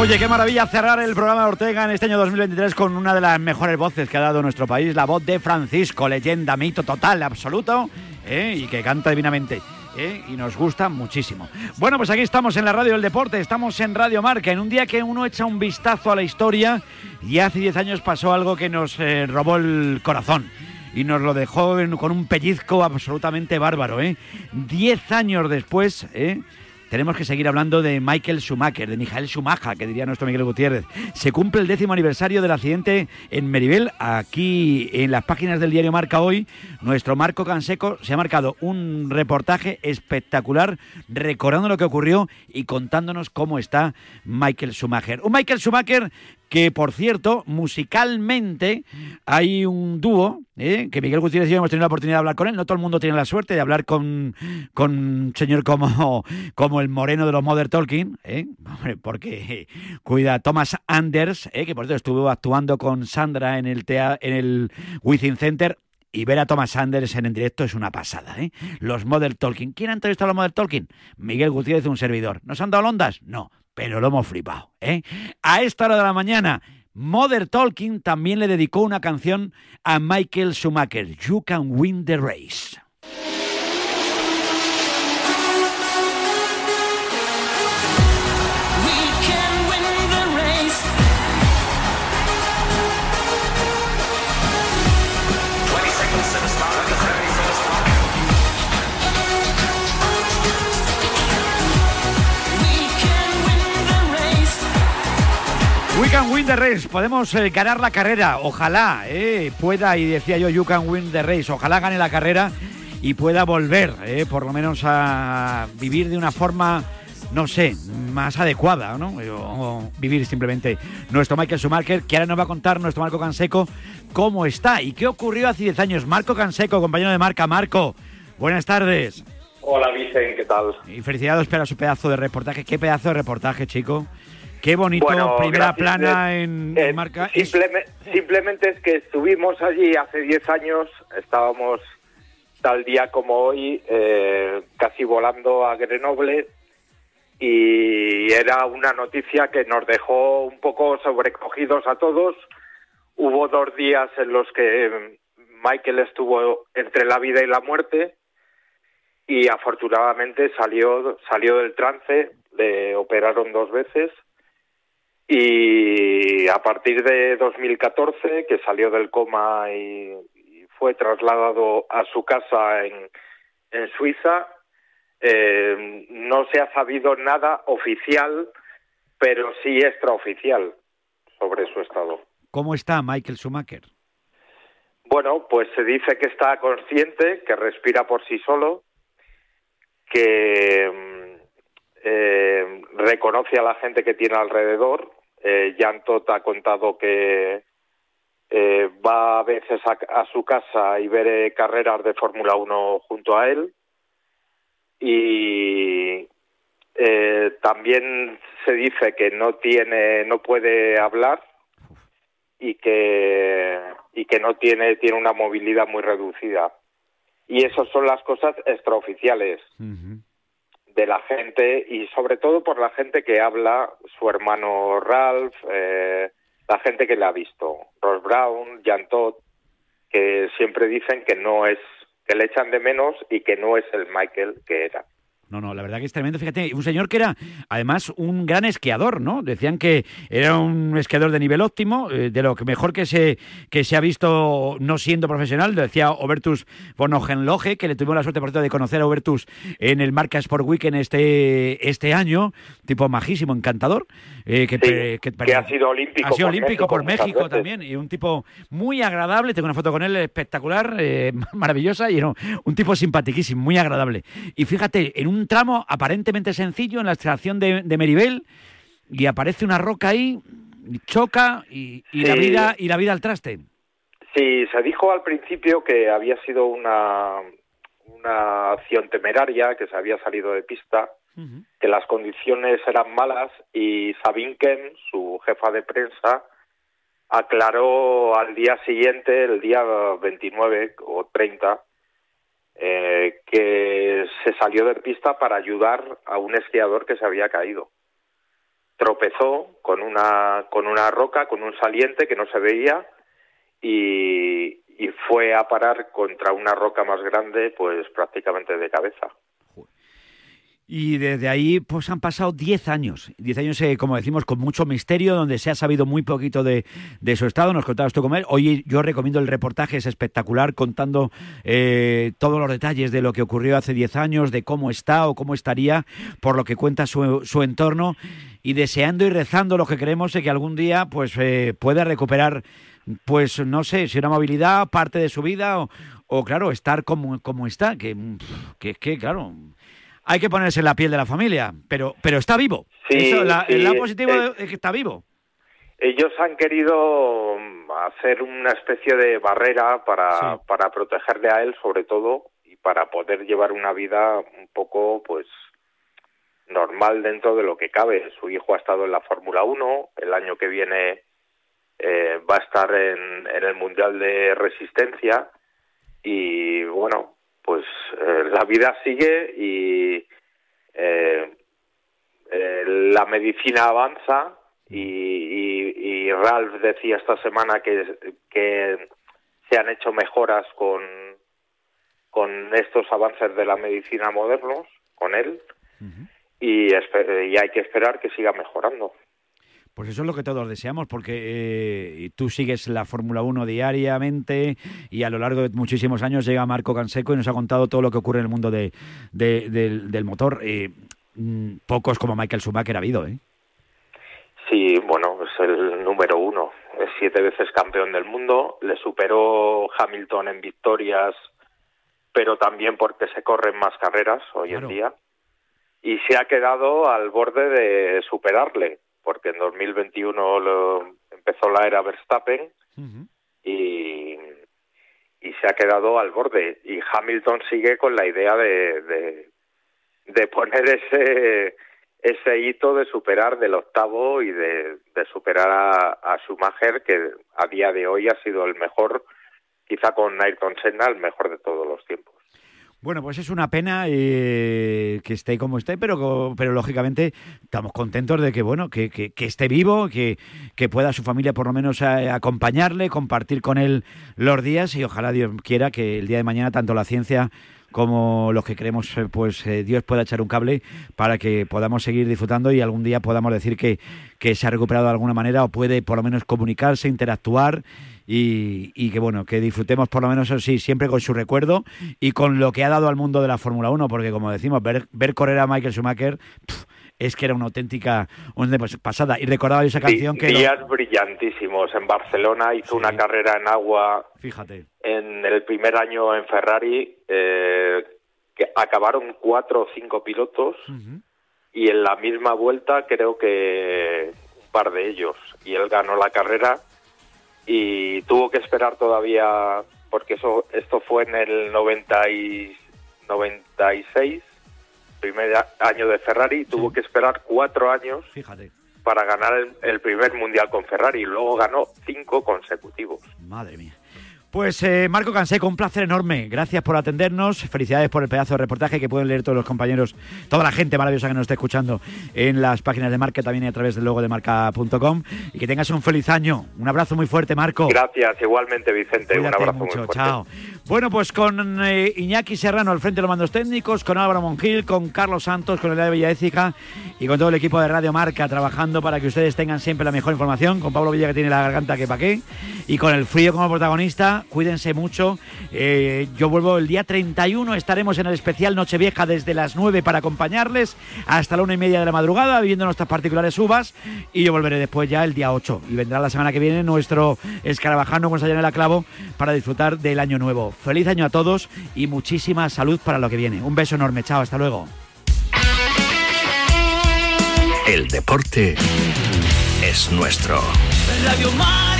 S16: Oye, qué maravilla cerrar el programa de Ortega en este año 2023 con una de las mejores voces que ha dado nuestro país, la voz de Francisco, leyenda, mito total, absoluto, ¿eh? y que canta divinamente. ¿eh? Y nos gusta muchísimo. Bueno, pues aquí estamos en la radio del deporte, estamos en Radio Marca, en un día que uno echa un vistazo a la historia y hace 10 años pasó algo que nos eh, robó el corazón y nos lo dejó con un pellizco absolutamente bárbaro. ¿eh? Diez años después. Tenemos que seguir hablando de Michael Schumacher, de Michael Schumacher, que diría nuestro Miguel Gutiérrez. Se cumple el décimo aniversario del accidente en Meribel. Aquí en las páginas del diario Marca hoy, nuestro Marco Canseco se ha marcado un reportaje espectacular recordando lo que ocurrió y contándonos cómo está Michael Schumacher. Un Michael Schumacher que por cierto, musicalmente hay un dúo, ¿eh? que Miguel Gutiérrez y yo hemos tenido la oportunidad de hablar con él, no todo el mundo tiene la suerte de hablar con, con un señor como, como el moreno de los Mother Talking, ¿eh? Porque cuida Thomas Anders, ¿eh? que por cierto estuvo actuando con Sandra en el, tea- en el Within Center, y ver a Thomas Anders en, directo es una pasada, ¿eh? Los Mother Talking. ¿Quién ha entrevistado a los Mother Talking? Miguel Gutiérrez, un servidor. ¿Nos han dado ondas? No, pero lo hemos flipado, ¿eh? A esta hora de la mañana, Mother Talking también le dedicó una canción a Michael Schumacher, You Can Win the Race. You can win the race, podemos eh, ganar la carrera, ojalá eh, pueda, y decía yo, you can win the race, ojalá gane la carrera y pueda volver, eh, por lo menos a vivir de una forma, no sé, más adecuada, ¿no? O, o vivir simplemente nuestro Michael Schumacher, que ahora nos va a contar nuestro Marco Canseco cómo está y qué ocurrió hace 10 años. Marco Canseco, compañero de marca, Marco, buenas tardes.
S21: Hola Vicen, ¿qué tal?
S16: Y felicidades para su pedazo de reportaje. ¿Qué pedazo de reportaje, chico? Qué bonito,
S21: Bueno,
S16: primera
S21: gracias,
S16: plana
S21: eh,
S16: en,
S21: eh,
S16: en marca.
S21: Simpleme- simplemente es que estuvimos allí hace 10 años, estábamos tal día como hoy, eh, casi volando a Grenoble y era una noticia que nos dejó un poco sobrecogidos a todos. Hubo dos días en los que Michael estuvo entre la vida y la muerte y afortunadamente salió salió del trance, le operaron dos veces y a partir de 2014 que salió del coma y, y fue trasladado a su casa en, en Suiza eh, no se ha sabido nada oficial pero sí extraoficial sobre su estado
S16: ¿Cómo está Michael Schumacher?
S21: bueno, pues se dice que está consciente, que respira por sí solo, que mm, eh, reconoce a la gente que tiene alrededor. Eh, Jan Todt ha contado que eh, va a veces a, su casa y ver eh, carreras de Fórmula 1 junto a él. Y eh, también se dice que no tiene, no puede hablar y que y que no tiene tiene una movilidad muy reducida. Y esas son las cosas extraoficiales de la gente y sobre todo por la gente que habla su hermano Ralph eh, la gente que le ha visto. Ross Brown Jan Todd que siempre dicen que no es que le echan de menos y que no es el Michael que era
S16: No, no, la verdad que es tremendo. Fíjate, un señor que era además un gran esquiador, ¿no? Decían que era un esquiador de nivel óptimo, eh, de lo que mejor que se, que se ha visto no siendo profesional. Lo decía Obertus von Hohenlohe, que le tuvimos la suerte, por cierto, de conocer a Obertus en el Marca Sport Weekend este, este año. Tipo majísimo, encantador. eh, que,
S21: Sí,
S16: que-
S21: que ha sido olímpico
S16: Ha sido
S21: por
S16: olímpico
S21: México
S16: por México también. Y un tipo muy agradable. Tengo una foto con él espectacular, eh, maravillosa. Y no, un tipo simpaticísimo, muy agradable. Y fíjate, en un tramo aparentemente sencillo, en la extracción de, de Meribel, y aparece una roca ahí, choca y, y la vida y la vida al traste.
S21: Sí, se dijo al principio que había sido una, una acción temeraria, que se había salido de pista, que las condiciones eran malas y Sabine Kem, su jefa de prensa, aclaró al día siguiente, el día 29 o 30, eh, que se salió de pista para ayudar a un esquiador que se había caído. Tropezó con una, con una roca, con un saliente que no se veía y, y fue a parar contra una roca más grande, pues prácticamente de cabeza.
S16: Y desde ahí pues han pasado 10 años. 10 años, eh, como decimos, con mucho misterio, donde se ha sabido muy poquito de, de su estado. Nos contabas tú con él. Hoy yo recomiendo el reportaje, es espectacular, contando eh, todos los detalles de lo que ocurrió hace 10 años, de cómo está o cómo estaría, por lo que cuenta su, su entorno. Y deseando y rezando lo que queremos es que algún día pues eh, pueda recuperar, pues no sé, si una movilidad, parte de su vida o, o claro, estar como, como está. Que, que, que claro hay que ponerse en la piel de la familia, pero pero está vivo.
S21: Sí,
S16: Eso, la-
S21: sí,
S16: el lado positivo
S21: eh,
S16: es que está vivo.
S21: Ellos han querido mm, hacer una especie de barrera para, para protegerle a él, sobre todo, y para poder llevar una vida un poco, pues, normal dentro de lo que cabe. Su hijo ha estado en la Fórmula 1, el año que viene eh, va a estar en, en el Mundial de Resistencia y, bueno, pues eh, la vida sigue y eh, eh, la medicina avanza y, y- y Ralph decía esta semana que, que se han hecho mejoras con, con estos avances de la medicina modernos, con él, y, y hay que esperar que siga mejorando.
S16: Pues eso es lo que todos deseamos, porque eh, tú sigues la Fórmula 1 diariamente y a lo largo de muchísimos años llega Marco Canseco y nos ha contado todo lo que ocurre en el mundo de, de- del, del motor. Eh, mm, pocos como Michael Schumacher ha habido, ¿eh?
S21: Sí, bueno, es el número uno. Es siete veces campeón del mundo, le superó Hamilton en victorias, pero también porque se corren más carreras hoy en día. Y se ha quedado al borde de superarle, porque en 2021 lo- empezó la era Verstappen y, y se ha quedado al borde. Y Hamilton sigue con la idea de, de, de poner ese ese hito de superar del octavo y de, de superar a, a Schumacher, que a día de hoy ha sido el mejor, quizá con Ayrton Senna, el mejor de todos los tiempos.
S16: Bueno, pues es una pena eh, que esté como esté, pero, pero lógicamente estamos contentos de que bueno que, que- que esté vivo, que, que pueda su familia por lo menos eh, acompañarle, compartir con él los días y ojalá Dios quiera que el día de mañana tanto la ciencia como los que queremos, eh, pues eh, Dios pueda echar un cable para que podamos seguir disfrutando y algún día podamos decir que, que se ha recuperado de alguna manera o puede por lo menos comunicarse, interactuar y, que bueno, que disfrutemos por lo menos eso sí, siempre con su recuerdo y con lo que ha dado al mundo de la Fórmula 1, porque como decimos, ver, ver correr a Michael Schumacher es que era una auténtica una pasada. Y recordaba esa canción que... lo-
S21: Días brillantísimos. En Barcelona hizo una carrera en agua
S16: Fíjate.
S21: en el primer año en Ferrari, eh, que acabaron cuatro o cinco pilotos y en la misma vuelta creo que un par de ellos. Y él ganó la carrera y tuvo que esperar todavía, porque eso esto fue en el 90 y 96, primer año de Ferrari, tuvo que esperar cuatro años
S16: Fíjate.
S21: para ganar el, el primer mundial con Ferrari y luego ganó cinco consecutivos.
S16: Madre mía. Pues eh, Marco Canseco, un placer enorme. Gracias por atendernos. Felicidades por el pedazo de reportaje que pueden leer todos los compañeros, toda la gente maravillosa que nos está escuchando en las páginas de Marca, también a través del logo de marca.com. Y que tengas un feliz año. Un abrazo muy fuerte, Marco.
S21: Gracias, igualmente Vicente,
S16: Cuídate
S21: un abrazo
S16: mucho,
S21: muy fuerte.
S16: chao. Bueno, pues con eh, Iñaki Serrano al frente de los mandos técnicos, con Álvaro Mongil, con Carlos Santos, con Elia Villaécica y con todo el equipo de Radio Marca trabajando para que ustedes tengan siempre la mejor información, con Pablo Villa que tiene la garganta que pa' qué, y con el frío como protagonista, cuídense mucho. Eh, yo vuelvo el día 31, estaremos en el especial Nochevieja desde las 9 para acompañarles hasta la una y media de la madrugada, viviendo nuestras particulares uvas, y yo volveré después ya el día 8, y vendrá la semana que viene nuestro escarabajano con Sayanela Clavo para disfrutar del año nuevo. Feliz año a todos y muchísima salud para lo que viene. Un beso enorme, chao, hasta luego.
S14: El deporte es nuestro.
S15: Radio Marca.